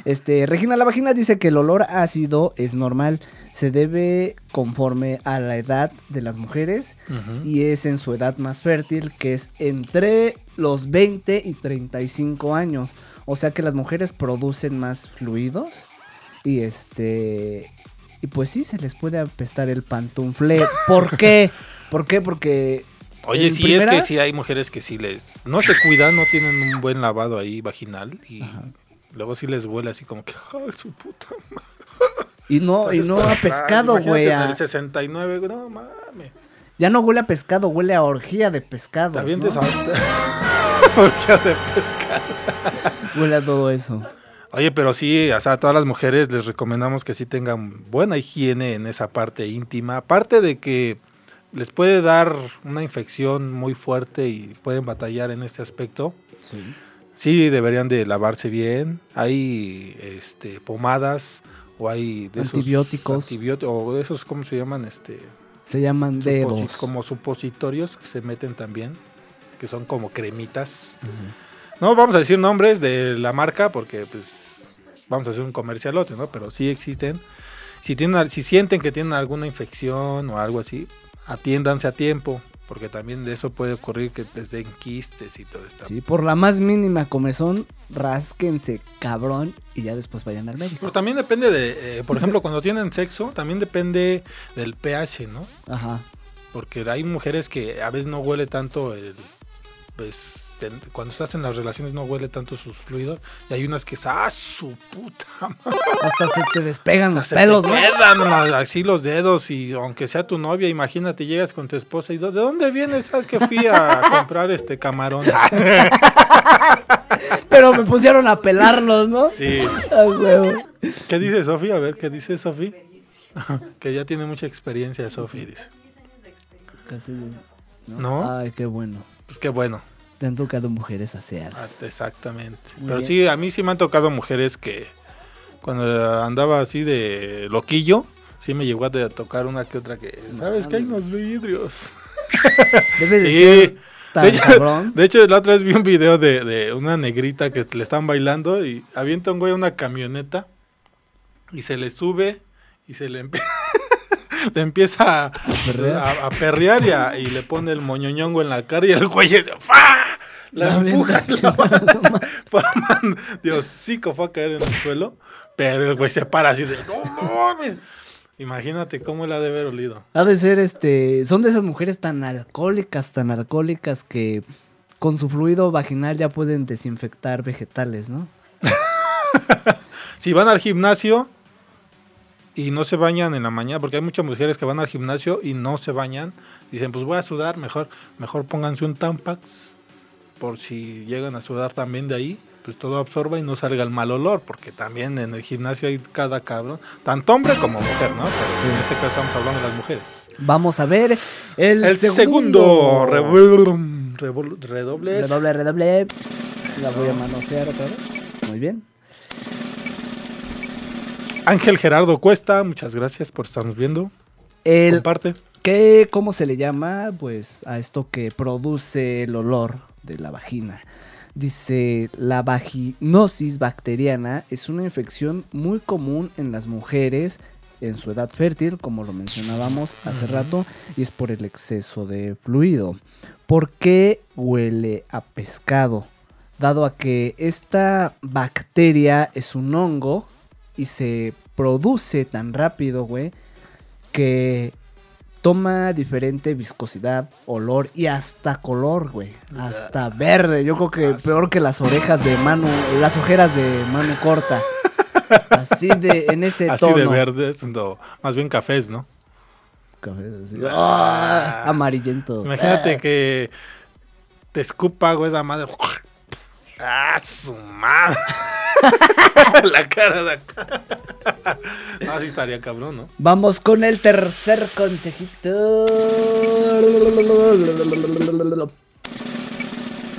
Este, Regina La Vagina dice que el olor ácido es normal, se debe conforme a la edad de las mujeres y es en su edad más fértil, que es entre los 20 y 35 años. O sea que las mujeres producen más fluidos y este y pues sí se les puede apestar el pantunfle. ¿Por qué? ¿Por qué? Porque Oye, sí, primera- es que sí hay mujeres que sí les... No se cuidan, no tienen un buen lavado ahí vaginal y luego sí les huele así como que... ¡Ay, su puta madre! Y no, y no para a pescado, güey. en el 69, güey, no mames. Ya no huele a pescado, huele a orgía de pescado. Avientes ahorita. Orgía de pescado. Huele a todo eso. Oye, pero sí, o sea, a todas las mujeres les recomendamos que sí tengan buena higiene en esa parte íntima. Aparte de que les puede dar una infección muy fuerte y pueden batallar en este aspecto. Sí. Sí, deberían de lavarse bien. Hay este, pomadas o hay de esos Antibióticos. antibióti- o de esos, ¿cómo se llaman? Este, Se llaman dedos. como supositorios que se meten también, que son como cremitas. No vamos a decir nombres de la marca porque pues vamos a hacer un comercialote, ¿no? Pero sí existen. Si tienen si sienten que tienen alguna infección o algo así, atiéndanse a tiempo, porque también de eso puede ocurrir que les den quistes y todo esto. Sí, por la más mínima comezón, rásquense cabrón y ya después vayan al médico. Pero también depende de, eh, por ejemplo, cuando tienen sexo, también depende del pH, ¿no? Ajá. Porque hay mujeres que a veces no huele tanto el, pues, te- cuando estás en las relaciones no huele tanto sus fluidos. Y hay unas que es, ¡ah, su puta madre! Hasta se te despegan los pelos, te ¿no? quedan así los dedos y aunque sea tu novia, imagínate, llegas con tu esposa y ¿de dónde vienes? ¿Sabes que fui a comprar este camarón? Pero me pusieron a pelarlos, ¿no? Sí. ¿Qué dice Sofi? A ver, ¿qué dice Sofi? que ya tiene mucha experiencia Sofi, dice. Casi, ¿no? ¿No? Ay, qué bueno. Pues qué bueno. Te han tocado mujeres Ah, aseadas. Exactamente. Muy Pero bien. sí, a mí sí me han tocado mujeres que cuando andaba así de loquillo, sí me llegó a tocar una que otra que, ¿sabes que hay unos vidrios? Debe de Sí. tan De hecho, de hecho, la otra vez vi un video de, de una negrita que le están bailando y avienta un güey a una camioneta y se le sube y se le, empie- le empieza a, perrear. a- a perrear y, a- y le pone el moñoñongo en la cara y el güey es, ¡fa! La empuja, avienta, la- chinga su madre. pa- man, Dios, sí que fue a caer en el suelo, pero el güey se para así de, ¡no mames! Imagínate cómo la ha de haber olido. Ha de ser este. Son de esas mujeres tan alcohólicas, tan alcohólicas que con su fluido vaginal ya pueden desinfectar vegetales, ¿no? Si van al gimnasio y no se bañan en la mañana, porque hay muchas mujeres que van al gimnasio y no se bañan, dicen, pues voy a sudar, mejor, mejor pónganse un Tampax, por si llegan a sudar también de ahí, pues todo absorba y no salga el mal olor, porque también en el gimnasio hay cada cabrón, tanto hombre como mujer, ¿no? Pero en este caso estamos hablando de las mujeres. Vamos a ver el, El segundo, revol- redobles. Redoble, redoble. La voy a manosear otra vez. Muy bien. Ángel Gerardo Cuesta, muchas gracias por estarnos viendo. El, Comparte. ¿qué, ¿Cómo se le llama? Pues a esto que produce el olor de la vagina. Dice, la vaginosis bacteriana es una infección muy común en las mujeres en su edad fértil, como lo mencionábamos hace rato, y es por el exceso de fluido. ¿Por qué huele a pescado? Dado a que esta bacteria es un hongo y se produce tan rápido, güey, que toma diferente viscosidad, olor y hasta color, güey. Hasta verde. Yo creo que peor que las orejas de mano, las ojeras de mano corta. Así de, en ese Así tono. de verdes, no, más bien cafés, ¿no? Cafés así. Ah, amarillento. Imagínate que te escupa, güey, esa madre. ¡Ah, su madre! La cara de acá. Así estaría cabrón, ¿no? Vamos con el tercer consejito.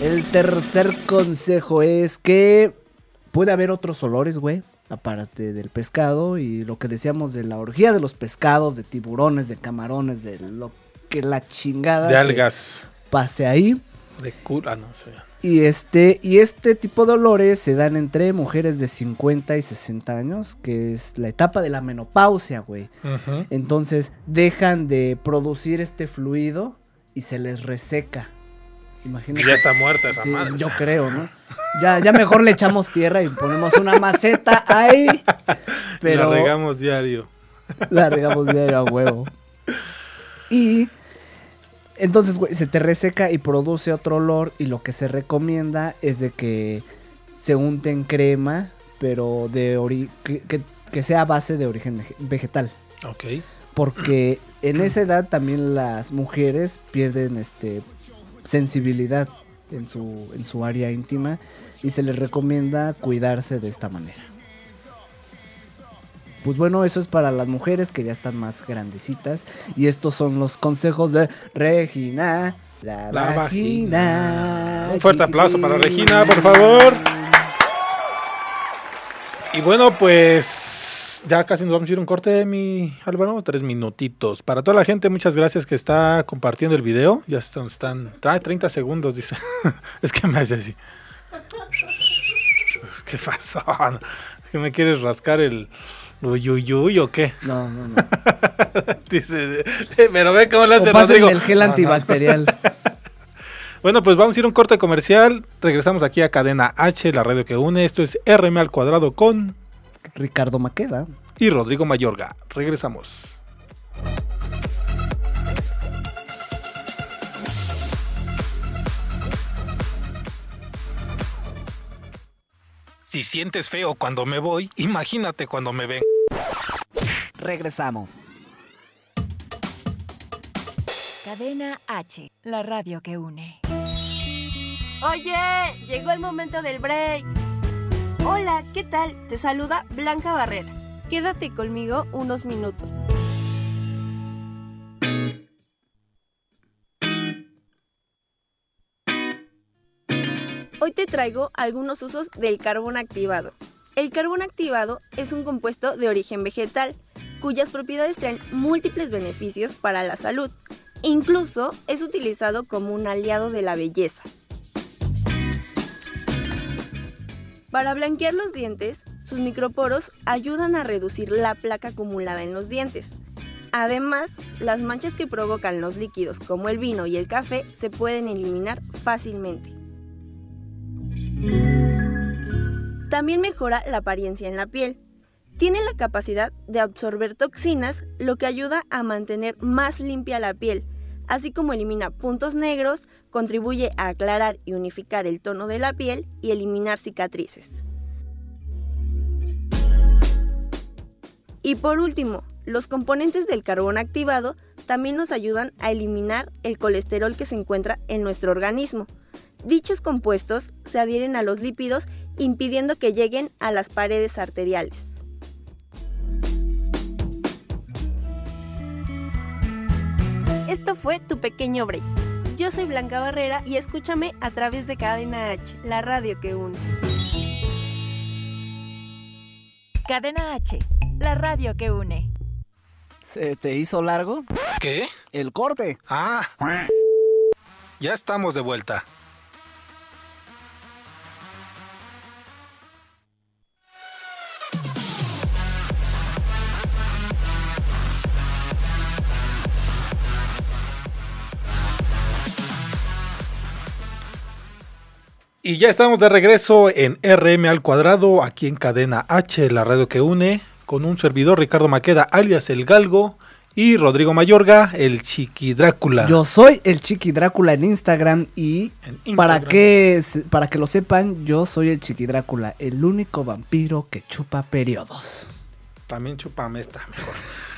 El tercer consejo es que puede haber otros olores, güey, aparte del pescado y lo que decíamos de la orgía de los pescados, de tiburones, de camarones, de lo que la chingada De algas. pase ahí. De cura, no sé. Y este, y este tipo de olores se dan entre mujeres de 50 y 60 años, que es la etapa de la menopausia, güey. Entonces dejan de producir este fluido y se les reseca. Imagínate. Ya está muerta esa Sí, madre. Yo creo, ¿no? Ya, ya mejor le echamos tierra y ponemos una maceta ahí. Pero La regamos diario. la regamos diario a huevo. Y entonces, güey, se te reseca y produce otro olor. Y lo que se recomienda es de que se unten crema, pero de ori que, que- que sea a base de origen vege- vegetal. Ok. Porque en esa edad también las mujeres pierden este sensibilidad en su, en su área íntima y se les recomienda cuidarse de esta manera. Pues bueno, eso es para las mujeres que ya están más grandecitas. Y estos son los consejos de Regina. La, La vagina. Un fuerte aplauso para Regina, por favor. Y bueno, pues ya casi nos vamos a ir a un corte, mi Álvaro. Tres minutitos. Para toda la gente, muchas gracias que está compartiendo el video. Ya están, están trae 30 segundos, dice. es que me hace así. ¿Qué pasó? ¿Que me quieres rascar el uyuyuy o qué? No, no, no. dice, pero ve cómo le hace Rodrigo. el gel No, no. antibacterial. Bueno, pues vamos a ir a un corte comercial. Regresamos aquí a Cadena H, la radio que une. Esto es RM al cuadrado con Ricardo Maqueda. y Rodrigo Mayorga. Regresamos. Si sientes feo cuando me voy, imagínate cuando me ven. Regresamos. Cadena H, la radio que une. Oye, llegó el momento del break. Hola, ¿qué tal? Te saluda Blanca Barrera. Quédate conmigo unos minutos. Hoy te traigo algunos usos del carbón activado. El carbón activado es un compuesto de origen vegetal, cuyas propiedades traen múltiples beneficios para la salud. Incluso es utilizado como un aliado de la belleza. Para blanquear los dientes, sus microporos ayudan a reducir la placa acumulada en los dientes. Además, las manchas que provocan los líquidos como el vino y el café se pueden eliminar fácilmente. También mejora la apariencia en la piel. Tiene la capacidad de absorber toxinas, lo que ayuda a mantener más limpia la piel, así como elimina puntos negros, contribuye a aclarar y unificar el tono de la piel y eliminar cicatrices. Y por último, los componentes del carbón activado también nos ayudan a eliminar el colesterol que se encuentra en nuestro organismo. Dichos compuestos se adhieren a los lípidos impidiendo que lleguen a las paredes arteriales. Esto fue tu pequeño break. Yo soy Blanca Barrera y escúchame a través de Cadena H, la radio que une. Cadena H, la radio que une. ¿Se te hizo largo? ¿Qué? El corte. Ah. Ya estamos de vuelta. Y ya estamos de regreso en RM al cuadrado, aquí en Cadena H, la radio que une, con un servidor Ricardo Maqueda, alias El Galgo, y Rodrigo Mayorga, el Chiqui Drácula. Yo soy el Chiqui Drácula en Instagram y para que para que lo sepan, yo soy el Chiqui Drácula, el único vampiro que chupa periodos. También chupame esta, mejor.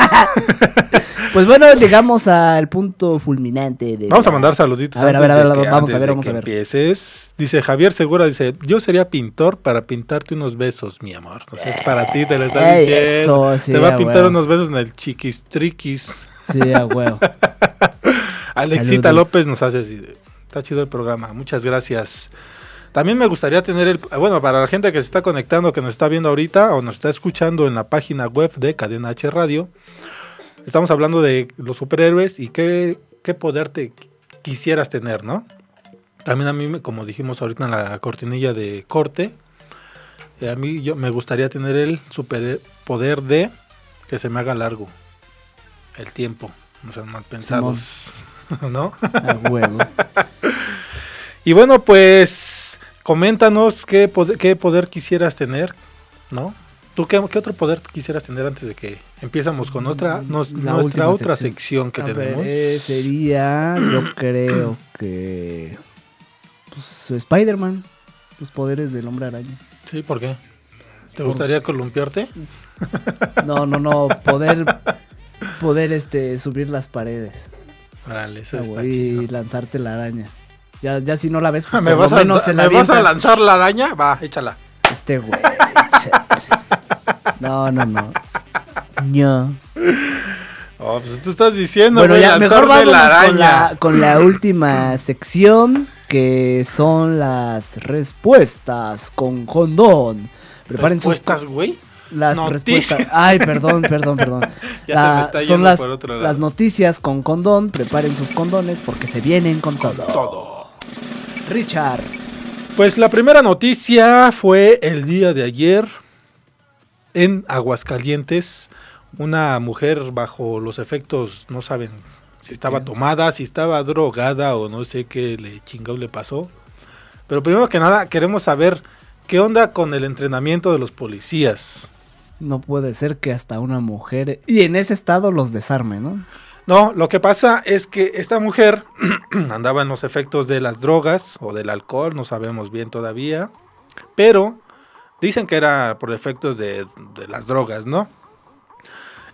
Pues bueno, llegamos al punto fulminante de Vamos a mandar saluditos. A ver, a ver, a ver, vamos a ver, vamos a ver. Empieces. Dice Javier Segura, dice, yo sería pintor para pintarte unos besos, mi amor. O sea, es para ti, te lo está Ey, diciendo. eso, sí, te va a pintar huevo. unos besos en el chiquistriquis. Sí, a huevo. Alexita Saludos. López nos hace así. Está chido el programa, muchas gracias. También me gustaría tener el, bueno, para la gente que se está conectando, que nos está viendo ahorita o nos está escuchando en la página web de Cadena H Radio, estamos hablando de los superhéroes y qué, qué poder te quisieras tener, ¿no? También a mí, como dijimos ahorita en la cortinilla de corte, eh, a mí yo me gustaría tener el superpoder de que se me haga largo el tiempo, no sean mal pensados, ¿no? A huevo. Y bueno, pues coméntanos qué poder, qué poder quisieras tener, ¿no? ¿Tú qué, qué otro poder quisieras tener antes de que empiezamos con otra, nos- La nuestra otra sección, que A tenemos? eh, sería, yo creo que. Pues Spider-Man. Los poderes del hombre araña. Sí, ¿por qué? ¿Te Por- gustaría columpiarte? No, no, no. Poder. Poder este subir las paredes. Eso Ah, está y lanzarte la araña. Ya, ya si no la ves, pues, ¿Me, por vas lo a, menos lanzar- se la ¿Me vas a lanzar la araña? Va, échala. Este güey. No, no, no. No. Oh, pues tú estás diciendo, Bueno, ya, mejor araña. con la, con la última sección, que son las respuestas con condón. Preparen sus ¿Respuestas, güey? Las Noticias. respuestas. Ay, perdón, perdón, perdón. Ya La- se me está son yendo las, por otro lado. las noticias con condón. Preparen sus condones porque se vienen con, todo. todo. Richard. Pues la primera noticia fue el día de ayer en Aguascalientes. Una mujer bajo los efectos, no saben si estaba tomada, si estaba drogada o no sé qué le chingado le pasó. Pero primero que nada queremos saber qué onda con el entrenamiento de los policías. No puede ser que hasta una mujer. Y en ese estado los desarme, ¿no? No, lo que pasa es que esta mujer andaba en los efectos de las drogas o del alcohol, no sabemos bien todavía, pero Dicen que era por efectos de, las drogas, ¿no?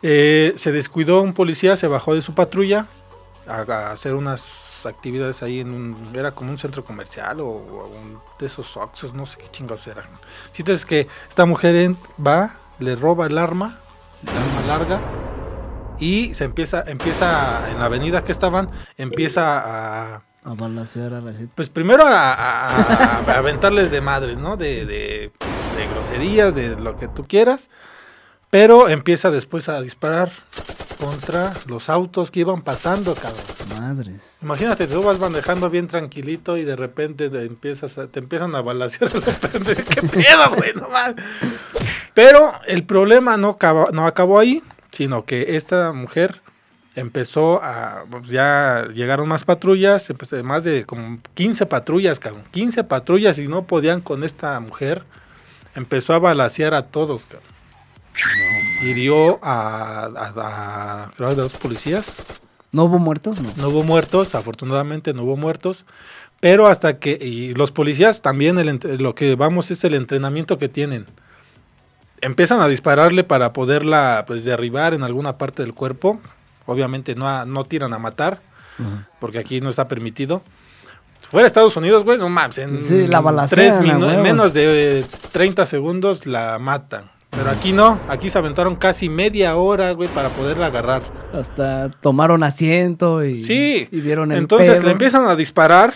Eh, se descuidó un policía, se bajó de su patrulla a, hacer unas actividades ahí en un... Era como un centro comercial o, de esos Oxxos, no sé qué chingados eran. Si es que esta mujer va, le roba el arma, el arma larga, y se empieza, empieza en la avenida que estaban, empieza a... A balancear a la gente. Pues primero a, a- a- a aventarles de madres, ¿no? De, de- de groserías, de lo que tú quieras. Pero empieza después a disparar contra los autos que iban pasando, cabrón. Madres. Imagínate, tú vas manejando bien tranquilito y de repente te, empiezas a- te empiezan a balasear a los pendejos. ¿Qué pedo, güey? No mames. Pero el problema no acabó, no acabó ahí, sino que esta mujer empezó a. pues, ya llegaron más patrullas, más de como 15 patrullas, cabrón. 15 patrullas y no podían con esta mujer. Empezó a balasear a todos, cabrón. Hirió a, a, a- creo, a dos policías. ¿No hubo muertos? No. No hubo muertos, afortunadamente no hubo muertos. Pero hasta que, y los policías también, el lo que vamos es el entrenamiento que tienen. Empiezan a dispararle para poderla pues derribar en alguna parte del cuerpo. Obviamente no, a- no tiran a matar, porque aquí no está permitido. Fuera de Estados Unidos, güey, no mames, en, Sí, la tres balacean, a minu- en menos de eh, 30 segundos la matan. Pero aquí no, aquí se aventaron casi media hora, güey, para poderla agarrar. Hasta tomaron asiento y, Sí, y vieron el Entonces pedo. le empiezan a disparar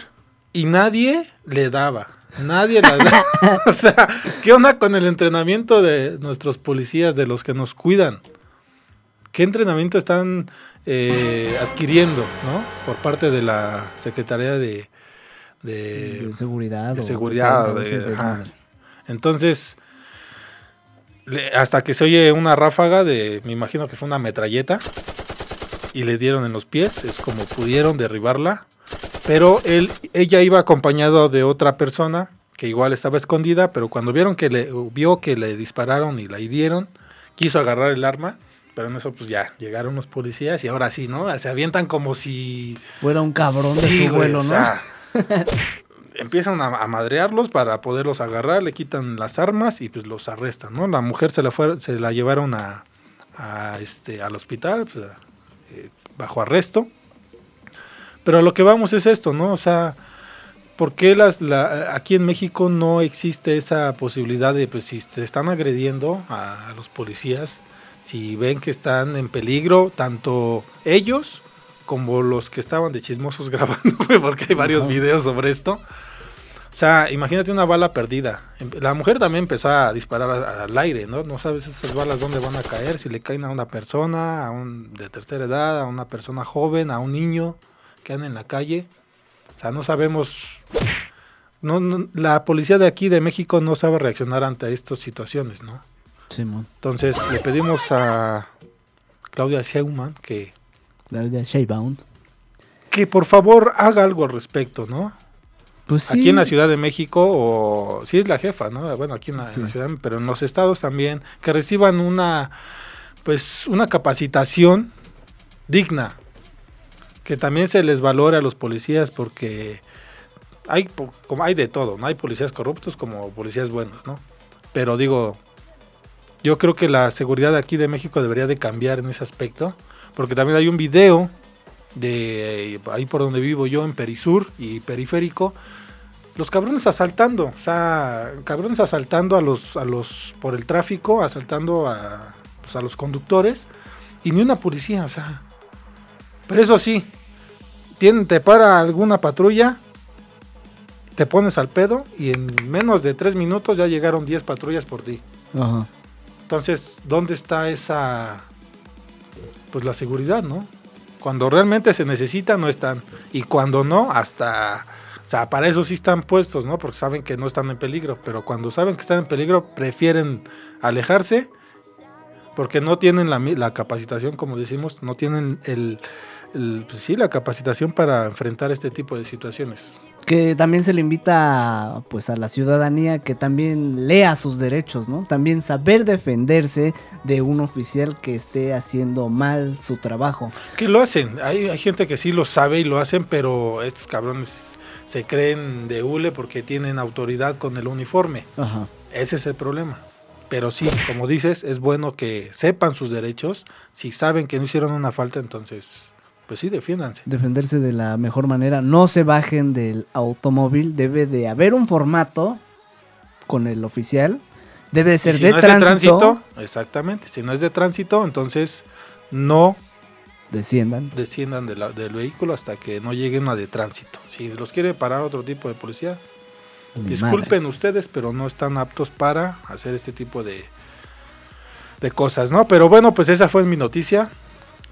y nadie le daba. Nadie le daba. o sea, ¿qué onda con el entrenamiento de nuestros policías, de los que nos cuidan? ¿Qué entrenamiento están eh, adquiriendo, no? Por parte de la Secretaría de, de, De seguridad de seguridad. de-. Entonces, hasta que se oye una ráfaga de, me imagino que fue una metralleta, y le dieron en los pies, es como pudieron derribarla, pero él, ella iba acompañado de otra persona que igual estaba escondida, pero cuando vieron que le, vio que le dispararon y la hirieron, quiso agarrar el arma, pero en eso pues ya llegaron los policías y ahora sí, ¿no? Se avientan como si Fuera un cabrón de su vuelo, o ¿no? sea, empiezan a, a madrearlos para poderlos agarrar, le quitan las armas y pues los arrestan, ¿no? La mujer se la fue, se la llevaron a, a, este al hospital pues, eh, bajo arresto. Pero a lo que vamos es esto, ¿no? O sea, ¿por qué las, la- aquí en México no existe esa posibilidad de, pues, si te están agrediendo a, a los policías, si ven que están en peligro, tanto ellos como los que estaban de chismosos grabando, porque hay varios videos sobre esto. O sea, imagínate una bala perdida. Em- La mujer también empezó a disparar al aire, ¿no? No sabes esas balas dónde van a caer, si le caen a una persona, a un de tercera edad, a una persona joven, a un niño en la calle. O sea, no sabemos. No, no- la policía de aquí de México no sabe reaccionar ante estas situaciones, ¿no? Simón. Entonces le pedimos a Claudia Sheinbaum que, La de Shaybound. que por favor haga algo al respecto, ¿no? Pues sí. Aquí en la Ciudad de México, o sí es la jefa, ¿no? Bueno, aquí en la, en Sí. la ciudad, pero en los estados también, que reciban una, pues, una capacitación digna, que también se les valore a los policías, porque hay, como hay de todo, ¿no? Hay policías corruptos como policías buenos, ¿no? Pero digo, yo creo que la seguridad aquí de México debería de cambiar en ese aspecto, porque también hay un video de ahí por donde vivo yo, en Perisur y Periférico, los cabrones asaltando, o sea, cabrones asaltando a los, a los, por el tráfico, asaltando a, pues, a los conductores, y ni una policía, o sea. Pero eso sí, tienen, te para alguna patrulla, te pones al pedo, y en menos de tres minutos ya llegaron 10 patrullas por ti. Ajá. Entonces, ¿dónde está esa, pues la seguridad, no? Cuando realmente se necesita, no están. Y cuando no, hasta, o sea, para eso sí están puestos, ¿no? Porque saben que no están en peligro. Pero cuando saben que están en peligro, prefieren alejarse porque no tienen la capacitación, como decimos, no tienen el, el- pues sí, la capacitación para enfrentar este tipo de situaciones. Que también se le invita pues a la ciudadanía que también lea sus derechos, ¿no? También saber defenderse de un oficial que esté haciendo mal su trabajo. Que lo hacen. Hay, hay gente que sí lo sabe y lo hacen, pero estos cabrones se creen de hule porque tienen autoridad con el uniforme. Ajá. Ese es el problema. Pero sí, como dices, es bueno que sepan sus derechos. Si saben que no hicieron una falta, entonces, pues sí, defiéndanse. Defenderse de la mejor manera. No se bajen del automóvil. Debe de haber un formato con el oficial. Debe de ser si de, no es tránsito. Exactamente. Si no es de tránsito, entonces no Desciendan. desciendan de la- del vehículo hasta que no llegue una de tránsito. Si los quiere parar otro tipo de policía, Ni disculpen madres. ustedes, pero no están aptos para hacer este tipo de, de cosas, ¿no? Pero bueno, pues esa fue mi noticia.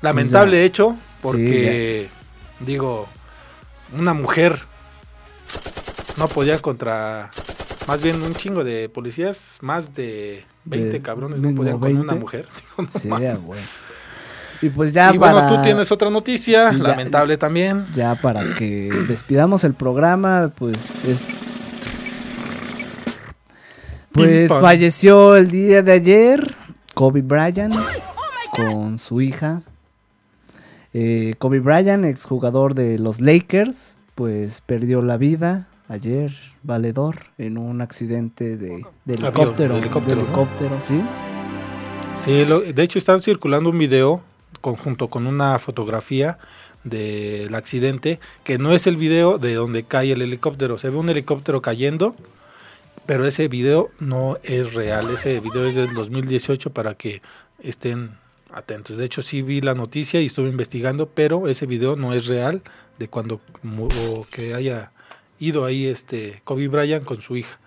Lamentable Pues hecho, porque, digo, una mujer no podía contra, más bien un chingo de policías, más de 20 De cabrones no podían con una 20. mujer. Digo, no Sí, güey. Y pues ya y para... bueno, tú tienes otra noticia, Sí, ya- lamentable también. Ya para que despidamos el programa, pues es... Pues falleció el día de ayer Kobe Bryant con su hija. Eh, Kobe Bryant, exjugador de los Lakers, pues perdió la vida ayer, valedor, en un accidente de, de Avión, helicóptero. de helicóptero, sí. Sí, lo- de hecho están circulando un video conjunto con una fotografía del accidente, que no es el video de donde cae el helicóptero, se ve un helicóptero cayendo, pero ese video no es real, ese video es del 2018 para que estén atentos. De hecho sí vi la noticia y estuve investigando, pero ese video no es real de cuando o que haya ido ahí este Kobe Bryant con su hija.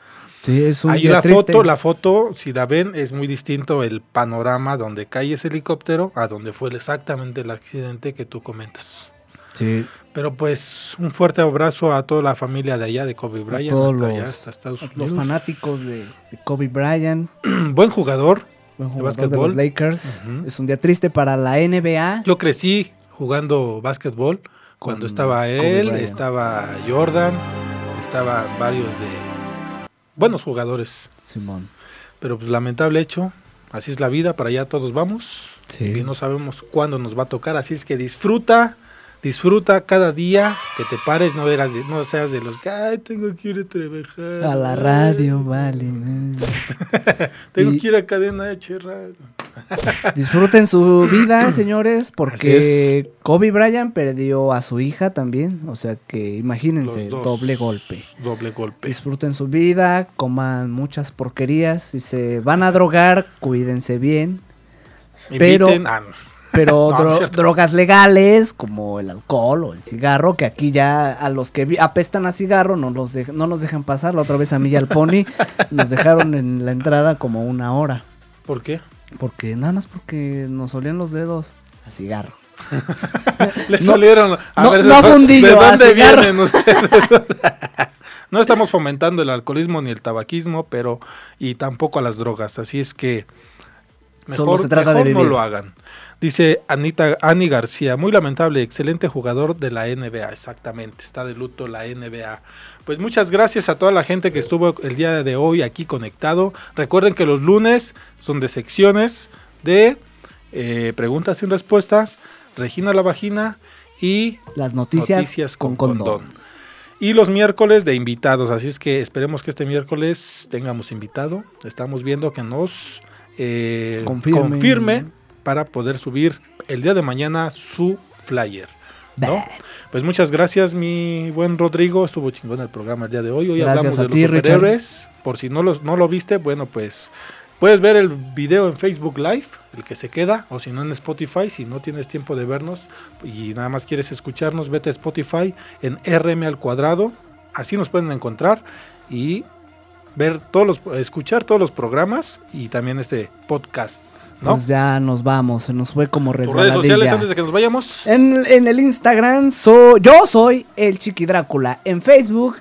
Sí, es un Ahí día la triste. foto, la foto, si la ven, es muy distinto el panorama donde cae ese helicóptero a donde fue exactamente el accidente que tú comentas. Sí, Pero pues un fuerte abrazo a toda la familia de allá de Kobe a Bryant, todos hasta los, allá, hasta Estados los fanáticos de, de Kobe Bryant, Buen jugador. Buen de jugador de, los básquetbol. Lakers. Es un día triste para la NBA. Yo crecí jugando básquetbol cuando Con estaba él, estaba Jordan, estaban varios de buenos jugadores. Simón. Pero pues lamentable hecho, así es la vida, para allá todos vamos. Sí. Y no sabemos cuándo nos va a tocar, así es que disfruta, disfruta cada día que te pares, no eras de- no seas de los que ay tengo que ir a trabajar. A la radio, vale. Tengo Y- que ir a cadena H radio. Disfruten su vida, señores, porque Kobe Bryant perdió a su hija también. O sea que imagínense, doble golpe. Doble golpe. Disfruten su vida, coman muchas porquerías. Si se van a drogar, cuídense bien. Pero, Inviten- ah, no. Pero No, no dro- drogas legales como el alcohol o el cigarro, que aquí ya a los que apestan a cigarro no, los dej- no nos dejan pasar. La otra vez a mí y al Pony nos dejaron en la entrada como una hora. ¿Por qué? Porque nada más porque nos olían los dedos a cigarro. Le No, salieron. A no- ver, no ¿de fundillo, ¿De dónde vienen ustedes? no estamos fomentando el alcoholismo ni el tabaquismo, pero y tampoco a las drogas. Así es que mejor, Solo se trata de mejor no vivir. lo hagan. Dice Anita Ani García, muy lamentable, excelente jugador de la NBA, exactamente, está de luto la NBA. Pues muchas gracias a toda la gente que estuvo el día de hoy aquí conectado. Recuerden que los lunes son de secciones de eh, preguntas y respuestas, Regina la vagina y Las noticias, con, condón. y los miércoles de invitados, así es que esperemos que este miércoles tengamos invitado. Estamos viendo que nos eh, Confirme. confirme. Para poder subir el día de mañana su flyer. ¿no? Pues muchas gracias, mi buen Rodrigo. Estuvo chingón el programa el día de hoy. Hoy Gracias hablamos de los ti, Richard. superhéroes. Por si no, los, no lo viste, bueno, pues puedes ver el video en Facebook Live, el que se queda, o si no en Spotify. Si no tienes tiempo de vernos y nada más quieres escucharnos, vete a Spotify en RM al cuadrado. Así nos pueden encontrar y ver todos los, escuchar todos los programas y también este podcast. ¿No? Pues ya nos vamos, se nos fue como Tus redes resbaladilla. sociales antes de que nos vayamos. En, en el Instagram soy, yo soy el Chiqui Drácula. En Facebook,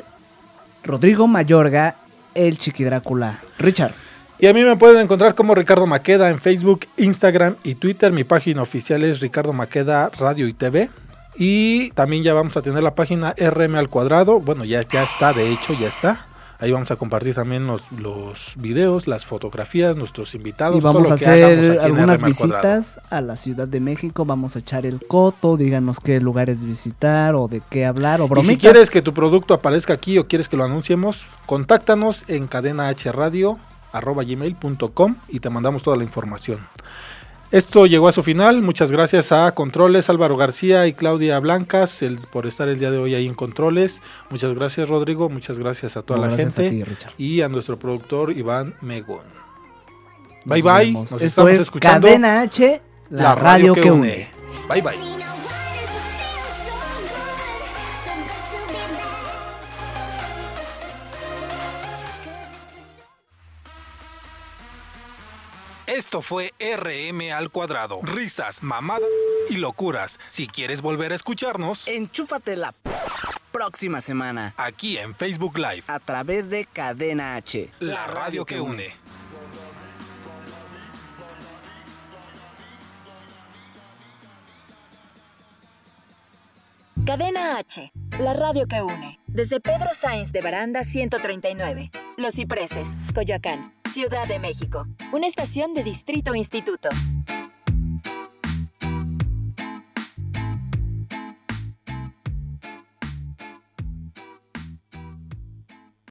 Rodrigo Mayorga, el Chiqui Drácula. Richard. Y a mí me pueden encontrar como Ricardo Maqueda en Facebook, Instagram y Twitter. Mi página oficial es Ricardo Maqueda Radio y TV. Y también ya vamos a tener la página RM al cuadrado. Bueno, ya, ya está, de hecho, ya está. Ahí vamos a compartir también los, los videos, las fotografías, nuestros invitados. Y vamos todo a lo que hagamos hacer algunas cuadrado. visitas a la Ciudad de México. Vamos a echar el coto. Díganos qué lugares visitar o de qué hablar o Y bromitas. si quieres que tu producto aparezca aquí o quieres que lo anunciemos, contáctanos en cadenahradio.gmail.com y te mandamos toda la información. Esto llegó a su final. Muchas gracias a Controles, Álvaro García y Claudia Blancas el- por estar el día de hoy ahí en Controles. Muchas gracias, Rodrigo. Muchas gracias a toda No, la gracias a gente. ti, Richard. y a nuestro productor Iván Megón. Nos Bye bye. Nos Esto estamos es escuchando. Cadena H, la, radio, que une. Bye bye. Esto fue RM al cuadrado. Risas, mamadas y locuras. Si quieres volver a escucharnos, Enchúfate la próxima semana aquí en Facebook Live, a través de Cadena H. la radio que une. Cadena H, la radio que une. Desde Pedro Sáenz de Baranda 139, Los Cipreses, Coyoacán, Ciudad de México. Una estación de Distrito Instituto.